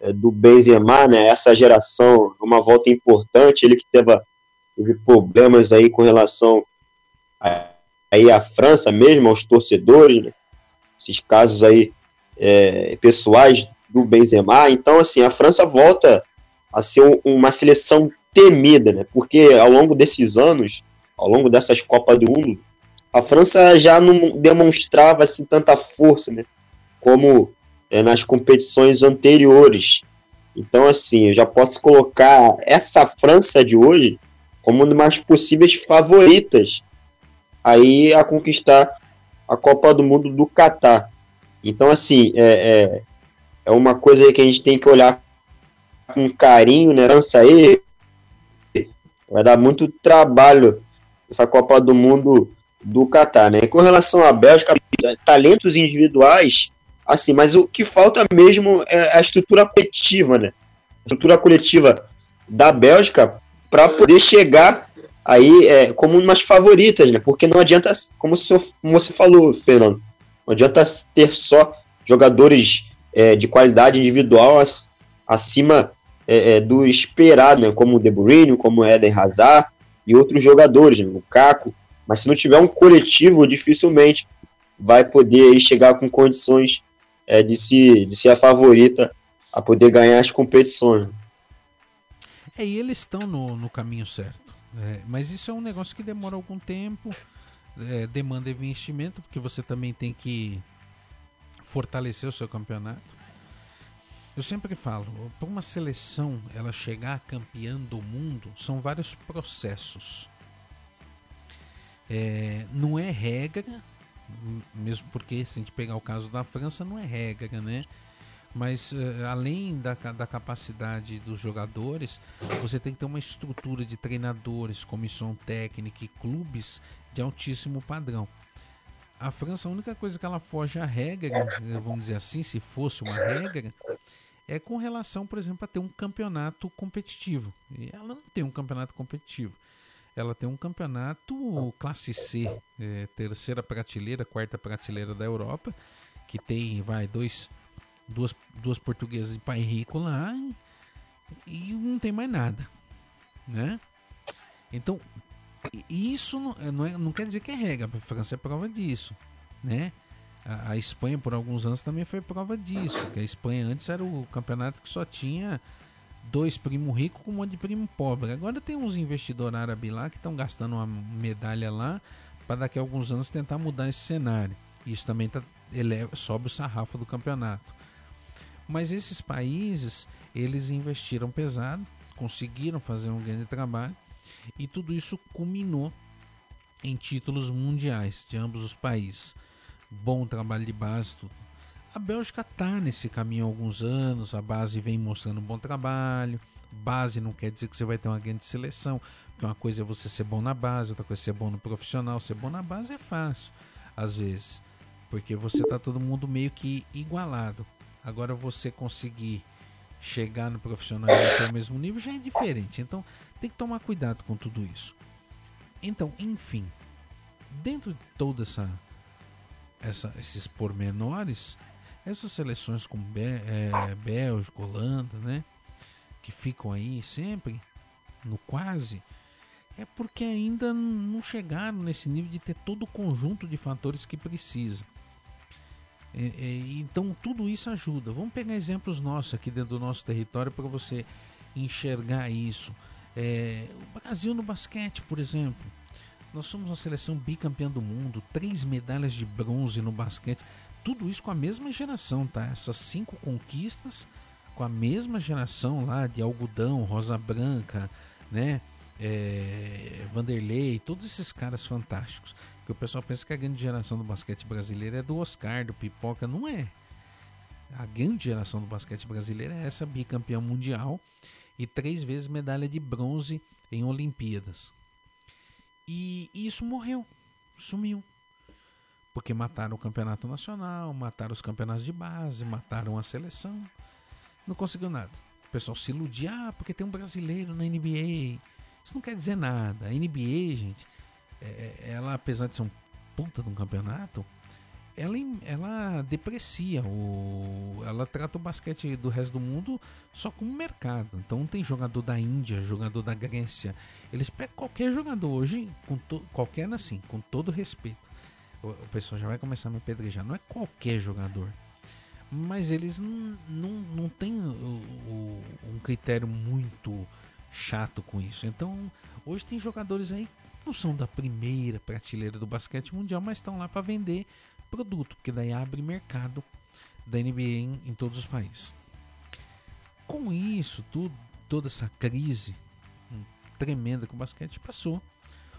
é, do Benzema, né? Essa geração, uma volta importante, ele que teve, teve problemas aí com relação a, aí à França mesmo, aos torcedores, né? esses casos aí é, pessoais do Benzema. Então, assim, a França volta a ser um, uma seleção temida, né? Porque ao longo desses anos, ao longo dessas Copas do Mundo, a França já não demonstrava assim tanta força, né? Como é, nas competições anteriores. Então, assim, eu já posso colocar essa França de hoje como uma das possíveis favoritas aí a conquistar a Copa do Mundo do Catar. Então, assim, é, é, é uma coisa que a gente tem que olhar com carinho, né? França aí vai dar muito trabalho essa Copa do Mundo do Catar, né? E com relação à Bélgica, talentos individuais, assim, mas o que falta mesmo é a estrutura coletiva, né? A estrutura coletiva da Bélgica para poder chegar aí é, como umas favoritas, né? Porque não adianta, como, seu, como você falou, Fernando, não adianta ter só jogadores é, de qualidade individual acima é, é, do esperado, né? Como o De Bruyne, como o Eden Hazard e outros jogadores, né? o Caco. Mas se não tiver um coletivo, dificilmente vai poder chegar com condições é, de, se, de ser a favorita a poder ganhar as competições. É, e eles estão no, no caminho certo. É, mas isso é um negócio que demora algum tempo, é, demanda investimento, porque você também tem que fortalecer o seu campeonato. Eu sempre falo, para uma seleção ela chegar campeã do mundo, são vários processos. É, não é regra, mesmo porque se a gente pegar o caso da França, não é regra, né? mas uh, além da, da capacidade dos jogadores, você tem que ter uma estrutura de treinadores, comissão técnica e clubes de altíssimo padrão. A França, a única coisa que ela foge à regra, eh, vamos dizer assim, se fosse uma regra, é com relação, por exemplo, a ter um campeonato competitivo. E ela não tem um campeonato competitivo. Ela tem um campeonato classe C, é, terceira prateleira, quarta prateleira da Europa, que tem, vai, dois, duas, duas portuguesas de pai rico lá e não tem mais nada, né? Então, isso não, é, não, é, não quer dizer que é regra, a França é prova disso, né? A, a, Espanha por alguns anos também foi prova disso, que a Espanha antes era o campeonato que só tinha dois primos ricos com um monte de primo pobre. Agora tem uns investidores árabes lá que estão gastando uma medalha lá para daqui a alguns anos tentar mudar esse cenário. Isso também tá, eleva, sobe o sarrafo do campeonato. Mas esses países, eles investiram pesado, conseguiram fazer um grande trabalho e tudo isso culminou em títulos mundiais de ambos os países. Bom trabalho de base, tudo. A Bélgica está nesse caminho há alguns anos, a base vem mostrando um bom trabalho. Base não quer dizer que você vai ter uma grande seleção, porque uma coisa é você ser bom na base, outra coisa é ser bom no profissional. Ser bom na base é fácil, às vezes, porque você está todo mundo meio que igualado. Agora você conseguir chegar no profissional ao mesmo nível já é diferente. Então tem que tomar cuidado com tudo isso. Então, enfim, dentro de toda essa, essa esses pormenores, essas seleções como Bé, é, Bélgica, Holanda, né, que ficam aí sempre no quase, é porque ainda não chegaram nesse nível de ter todo o conjunto de fatores que precisa. É, é, então tudo isso ajuda. Vamos pegar exemplos nossos aqui dentro do nosso território para você enxergar isso. É, o Brasil no basquete, por exemplo. Nós somos uma seleção bicampeã do mundo, três medalhas de bronze no basquete. Tudo isso com a mesma geração, tá? Essas cinco conquistas com a mesma geração lá de algodão, rosa branca, né? É, Vanderlei, todos esses caras fantásticos. Que o pessoal pensa que a grande geração do basquete brasileiro é do Oscar, do Pipoca. Não é. A grande geração do basquete brasileiro é essa bicampeã mundial e três vezes medalha de bronze em Olimpíadas. E isso morreu, sumiu. Porque mataram o campeonato nacional, mataram os campeonatos de base, mataram a seleção. Não conseguiu nada. O pessoal se iludia, ah, porque tem um brasileiro na NBA. Isso não quer dizer nada. A NBA, gente, é, é, ela, apesar de ser um puta de um campeonato, ela, ela deprecia, o, ela trata o basquete do resto do mundo só como mercado. Então tem jogador da Índia, jogador da Grécia. Eles pegam qualquer jogador hoje, com to, qualquer assim, com todo respeito. O, o, pessoal já vai começar a me pedrejar. Não é qualquer jogador. Mas eles não, não, não têm o, um critério muito chato com isso. Então, hoje tem jogadores aí não são da primeira prateleira do basquete mundial, mas estão lá para vender produto, porque daí abre mercado da NBA em, em todos os países. Com isso, tudo, toda essa crise hum, tremenda que o basquete passou,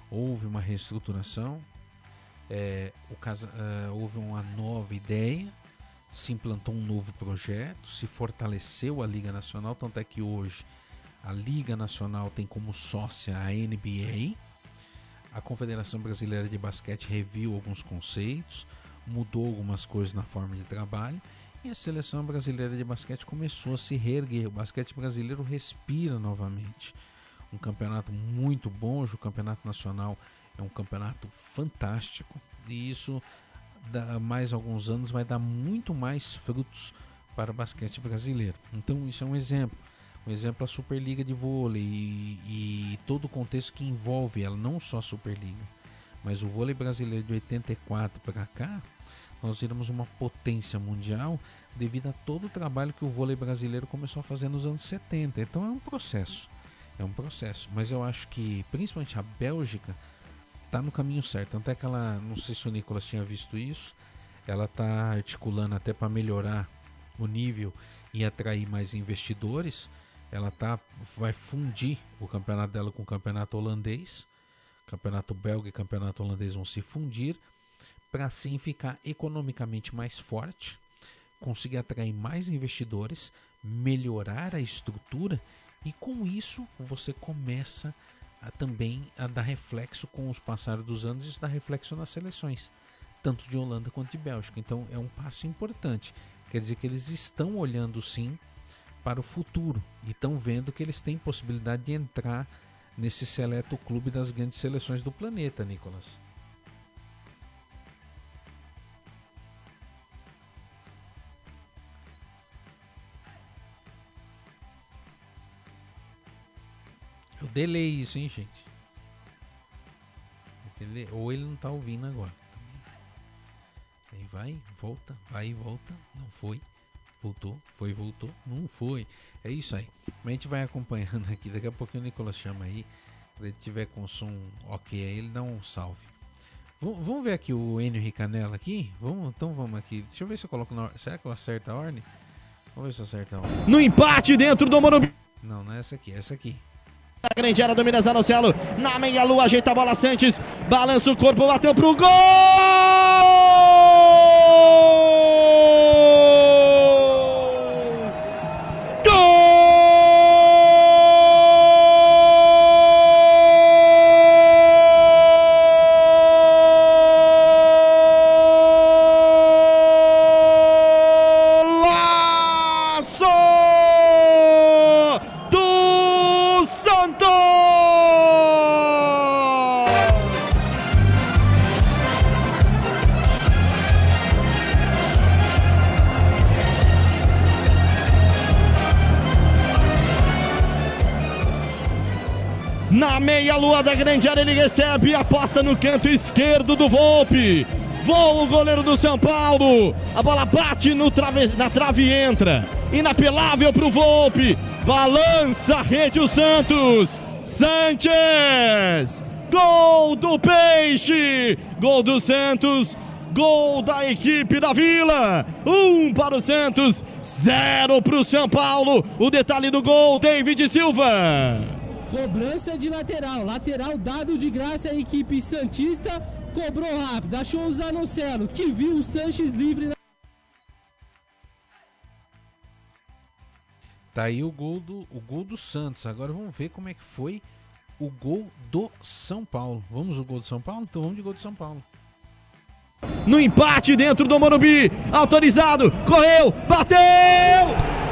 houve uma reestruturação, é, uh, houve uma nova ideia, se implantou um novo projeto, se fortaleceu a Liga Nacional, tanto é que hoje a Liga Nacional tem como sócia a NBA. A Confederação Brasileira de Basquete reviu alguns conceitos, mudou algumas coisas na forma de trabalho e a seleção brasileira de basquete começou a se reerguer. O basquete brasileiro respira novamente. Um campeonato muito bom, hoje o campeonato nacional é um campeonato fantástico e isso mais alguns anos vai dar muito mais frutos para o basquete brasileiro. Então isso é um exemplo. Um exemplo a Superliga de vôlei e, e todo o contexto que envolve ela, não só a Superliga, mas o vôlei brasileiro de 84 para cá, nós viramos uma potência mundial devido a todo o trabalho que o vôlei brasileiro começou a fazer nos anos 70. Então é um processo, é um processo. Mas eu acho que principalmente a Bélgica está no caminho certo. Tanto é que ela, não sei se o Nicolas tinha visto isso, ela está articulando até para melhorar o nível e atrair mais investidores ela tá vai fundir o campeonato dela com o campeonato holandês. Campeonato belga e campeonato holandês vão se fundir para assim ficar economicamente mais forte, conseguir atrair mais investidores, melhorar a estrutura e com isso você começa a, também a dar reflexo com os passados dos anos isso dá reflexo nas seleções, tanto de Holanda quanto de Bélgica. Então é um passo importante. Quer dizer que eles estão olhando sim para o futuro e estão vendo que eles têm possibilidade de entrar nesse seleto clube das grandes seleções do planeta, Nicolas. Delay isso, hein, gente? Ou ele não tá ouvindo agora. Aí vai, volta, vai e volta. Não foi. Voltou, foi, voltou, não foi. É isso aí. Mas a gente vai acompanhando aqui. Daqui a pouquinho o Nicolas chama aí. Se ele tiver com som ok aí, ele dá um salve. V vamos ver aqui o Enio Ricanella aqui? Vamos, então vamos aqui. Deixa eu ver se eu coloco na ordem. Será que eu acerto a ordem? Vamos ver se eu acerto a ordem. No empate dentro do Morumbi. Não, não é essa aqui, é essa aqui. A grande área domina Zanocelo. Na meia lua, ajeita a bola Santos. Balança o corpo, bateu pro gol! Lua da grande área, ele recebe, aposta no canto esquerdo do Volpe. Voa o goleiro do São Paulo. A bola bate no trave, na trave e entra. Inapelável para o Volpe. Balança a rede o Santos. Sanches. Gol do Peixe. Gol do Santos. Gol da equipe da Vila. Um para o Santos. Zero para o São Paulo. O detalhe do gol, David Silva. Cobrança de lateral. Lateral dado de graça a equipe Santista. Cobrou rápido. Achou o Zanocelo, que viu o Sanches livre. Na... Tá aí o gol, do, o gol do Santos. Agora vamos ver como é que foi o gol do São Paulo. Vamos o gol do São Paulo? Então vamos de gol do São Paulo. No empate dentro do Morumbi. Autorizado. Correu. Bateu.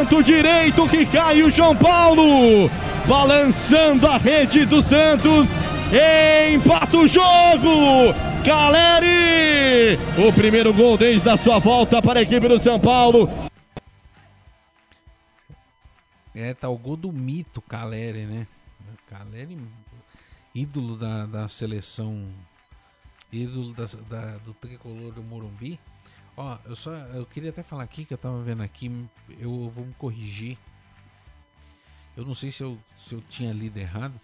Canto direito que cai o João Paulo, balançando a rede do Santos, empata o jogo, Caleri! O primeiro gol desde a sua volta para a equipe do São Paulo. É, tá o gol do mito Caleri, né? Caleri, ídolo da, da seleção, ídolo da, da, do tricolor do Morumbi. Ó, eu só, eu queria até falar aqui que eu tava vendo aqui, eu vou me corrigir. Eu não sei se eu, se eu tinha lido errado,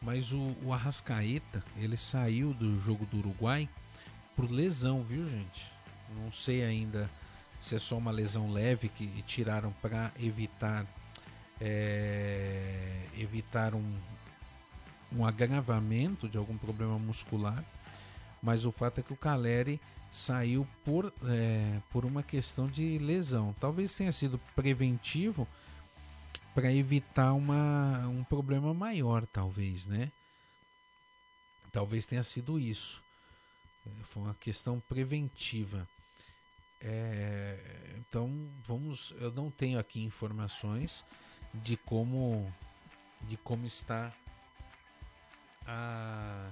mas o, o Arrascaeta, ele saiu do jogo do Uruguai por lesão, viu, gente? Não sei ainda se é só uma lesão leve que tiraram para evitar é, evitar um, um agravamento de algum problema muscular, mas o fato é que o Caleri saiu por, é, por uma questão de lesão. Talvez tenha sido preventivo para evitar uma, um problema maior, talvez, né? Talvez tenha sido isso. Foi uma questão preventiva. É, então vamos, eu não tenho aqui informações de como de como está a,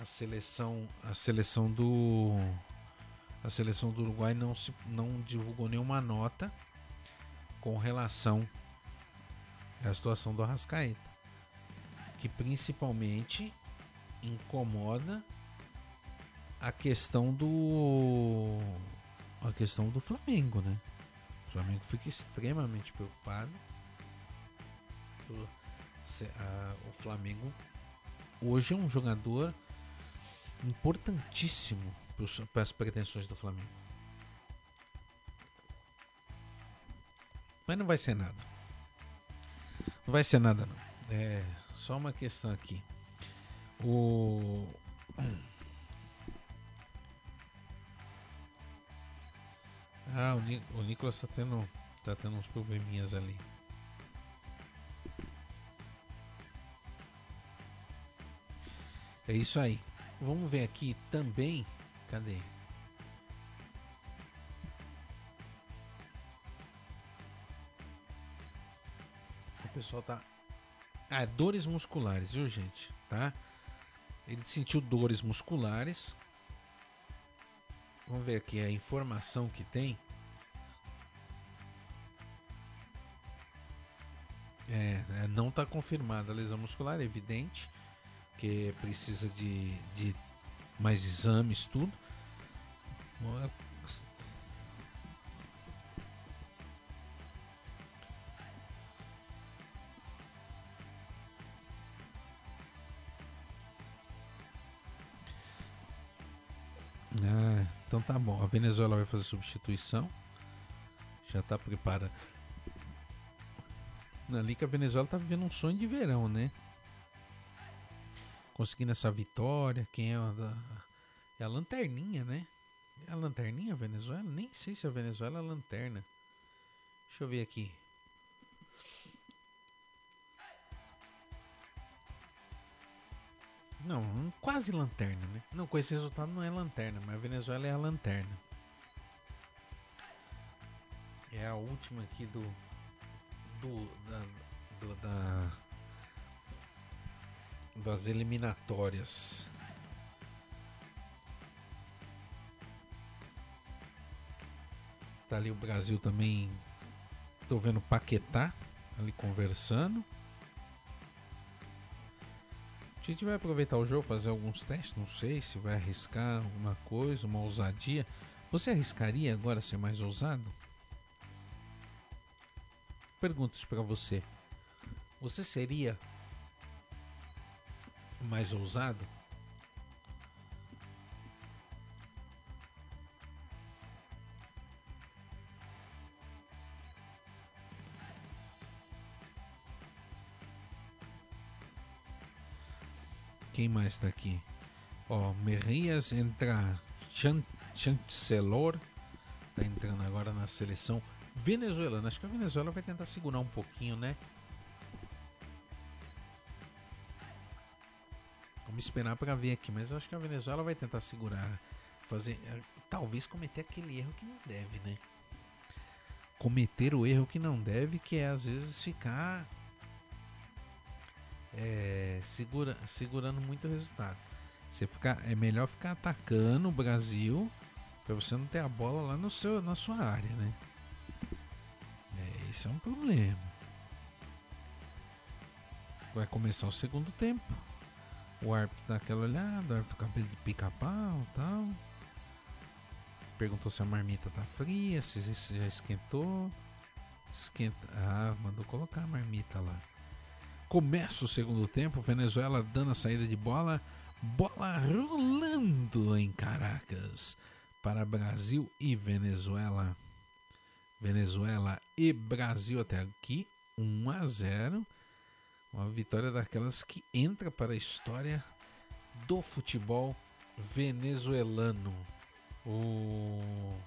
a seleção a seleção do a seleção do Uruguai não se não divulgou nenhuma nota com relação à situação do Arrascaeta que principalmente incomoda a questão do a questão do Flamengo, né? O Flamengo fica extremamente preocupado o Flamengo hoje é um jogador importantíssimo para as pretensões do Flamengo. Mas não vai ser nada. Não vai ser nada não. É só uma questão aqui. O Ah, o, o Nicolas tá tendo, tá tendo uns probleminhas ali. É isso aí. Vamos ver aqui também. Cadê? O pessoal tá. Ah, dores musculares, viu, gente? Tá? Ele sentiu dores musculares. Vamos ver aqui a informação que tem. É, é não está confirmada a lesão muscular, é evidente porque precisa de, de mais exames, tudo. Ah, então tá bom. A Venezuela vai fazer substituição. Já tá preparada. Ali que a Venezuela tá vivendo um sonho de verão, né? Conseguindo essa vitória. Quem é a, é a lanterninha, né? É a lanterninha a Venezuela? Nem sei se a Venezuela é a lanterna. Deixa eu ver aqui. Não, quase lanterna, né? Não, com esse resultado não é lanterna, mas a Venezuela é a lanterna. É a última aqui do. do. da. Do, da das eliminatórias. Tá ali o Brasil também. Tô vendo Paquetá ali conversando. A gente vai aproveitar o jogo, fazer alguns testes. Não sei se vai arriscar alguma coisa, uma ousadia. Você arriscaria agora ser mais ousado? Perguntas para você. Você seria mais ousado? Quem mais está aqui? Ó, Merrias entra. Chan Chancellor está entrando agora na seleção venezuelana. Acho que a Venezuela vai tentar segurar um pouquinho, né? Vamos esperar para ver aqui, mas eu acho que a Venezuela vai tentar segurar, fazer, eh, talvez cometer aquele erro que não deve, né? Cometer o erro que não deve, que é às vezes ficar é, segura, segurando muito o resultado. Você ficar, é melhor ficar atacando o Brasil para você não ter a bola lá no seu, na sua área, né? É, esse é um problema. Vai começar o segundo tempo. O árbitro dá aquela olhada, o árbitro cabelo de pica-pau tal. Perguntou se a marmita tá fria, se já esquentou. Esquenta. Ah, mandou colocar a marmita lá. Começa o segundo tempo, Venezuela dando a saída de bola. Bola rolando em Caracas para Brasil e Venezuela. Venezuela e Brasil até aqui 1 a 0. Uma vitória daquelas que entra para a história do futebol venezuelano. O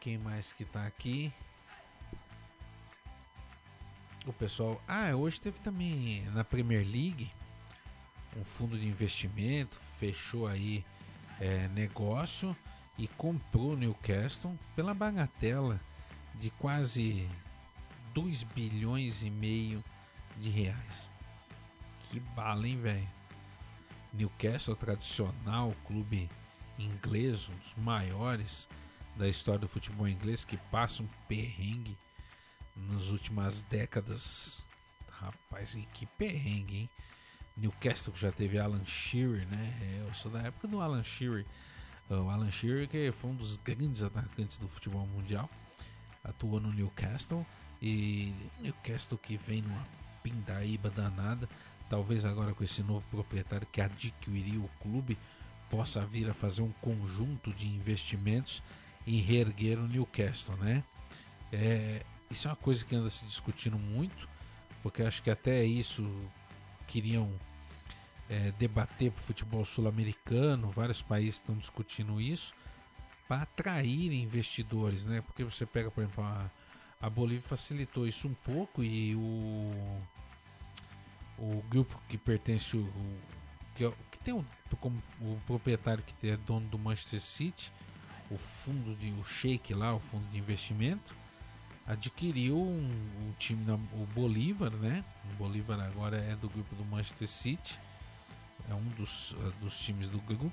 quem mais que tá aqui? O pessoal. Ah, hoje teve também na Premier League um fundo de investimento fechou aí é, negócio e comprou Newcastle pela bagatela de quase 2 bilhões e meio de reais. Que bala, hein, velho? Newcastle tradicional, clube inglês, um dos maiores da história do futebol inglês que passa um perrengue nas últimas décadas. Rapaz, que perrengue, hein? Newcastle que já teve Alan Shearer, né? É, eu sou da época do Alan Shearer. O Alan Shearer que foi um dos grandes atacantes do futebol mundial. Atuou no Newcastle e Newcastle que vem numa pindaíba danada. Talvez agora com esse novo proprietário que adquiriu o clube possa vir a fazer um conjunto de investimentos e reerguer o Newcastle, né? É, isso é uma coisa que anda se discutindo muito, porque acho que até isso queriam é, debater para o futebol sul-americano, vários países estão discutindo isso, para atrair investidores, né? Porque você pega, por exemplo, a, a Bolívia facilitou isso um pouco e o, o grupo que pertence o, que, é, que tem o, como o proprietário que é dono do Manchester City, o fundo de o Sheik lá, o fundo de investimento, adquiriu um, um time o Bolívar, né? O Bolívar agora é do grupo do Manchester City, é um dos, uh, dos times do grupo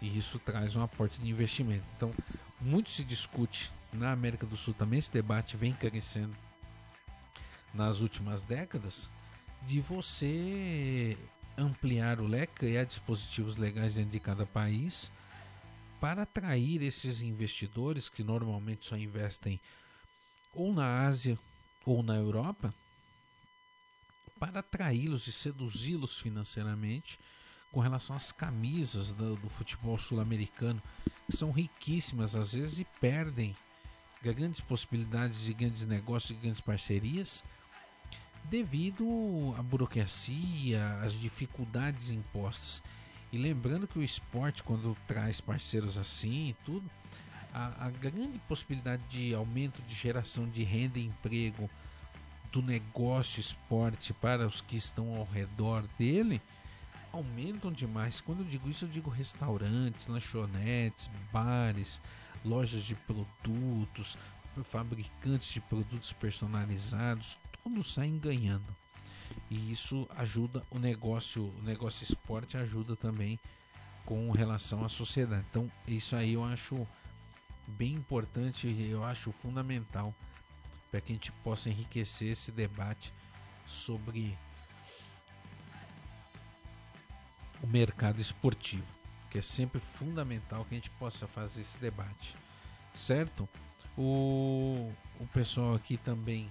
e isso traz um aporte de investimento. Então, muito se discute na América do Sul também esse debate vem crescendo nas últimas décadas de você ampliar o leque, criar dispositivos legais dentro de cada país para atrair esses investidores que normalmente só investem ou na Ásia ou na Europa, para atraí-los e seduzi-los financeiramente com relação às camisas do, do futebol sul-americano, que são riquíssimas às vezes e perdem grandes possibilidades de grandes negócios e grandes parcerias devido à burocracia, às dificuldades impostas. E lembrando que o esporte, quando traz parceiros assim e tudo, a, a grande possibilidade de aumento de geração de renda e emprego do negócio esporte para os que estão ao redor dele aumentam demais. Quando eu digo isso, eu digo restaurantes, lanchonetes, bares, lojas de produtos, fabricantes de produtos personalizados, todos saem ganhando. E isso ajuda o negócio, o negócio esporte ajuda também com relação à sociedade. Então, isso aí eu acho bem importante e eu acho fundamental para que a gente possa enriquecer esse debate sobre o mercado esportivo, que é sempre fundamental que a gente possa fazer esse debate, certo? O, o pessoal aqui também,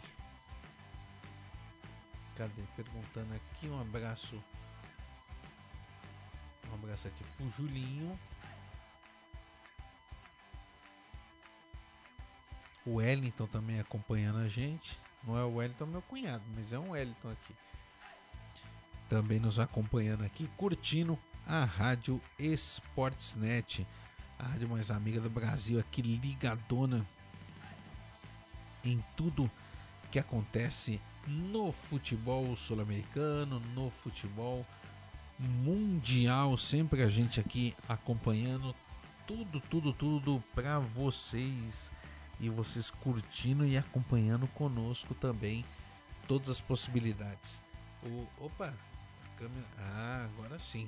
cadê? Perguntando aqui, um abraço, um abraço aqui pro Julinho. O Wellington também acompanhando a gente. Não é o Wellington meu cunhado, mas é um Wellington aqui. Também nos acompanhando aqui, curtindo a Rádio Sportsnet, a rádio mais amiga do Brasil, aqui ligadona em tudo que acontece no futebol sul-americano, no futebol mundial, sempre a gente aqui acompanhando tudo, tudo, tudo para vocês e vocês curtindo e acompanhando conosco também todas as possibilidades. O, opa, câmera. Ah, agora sim.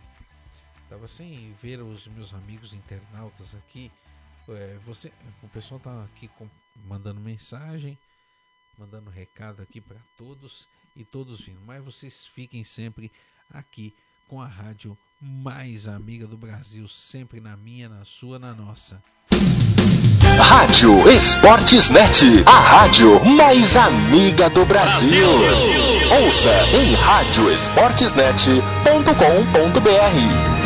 Tava sem ver os meus amigos internautas aqui. É, você, o pessoal tá aqui com, mandando mensagem, mandando recado aqui para todos e todos vindo. Mas vocês fiquem sempre aqui com a rádio mais amiga do Brasil, sempre na minha, na sua, na nossa. Rádio Esportes Net, a rádio mais amiga do Brasil. Ouça em radioesportesnet.com.br.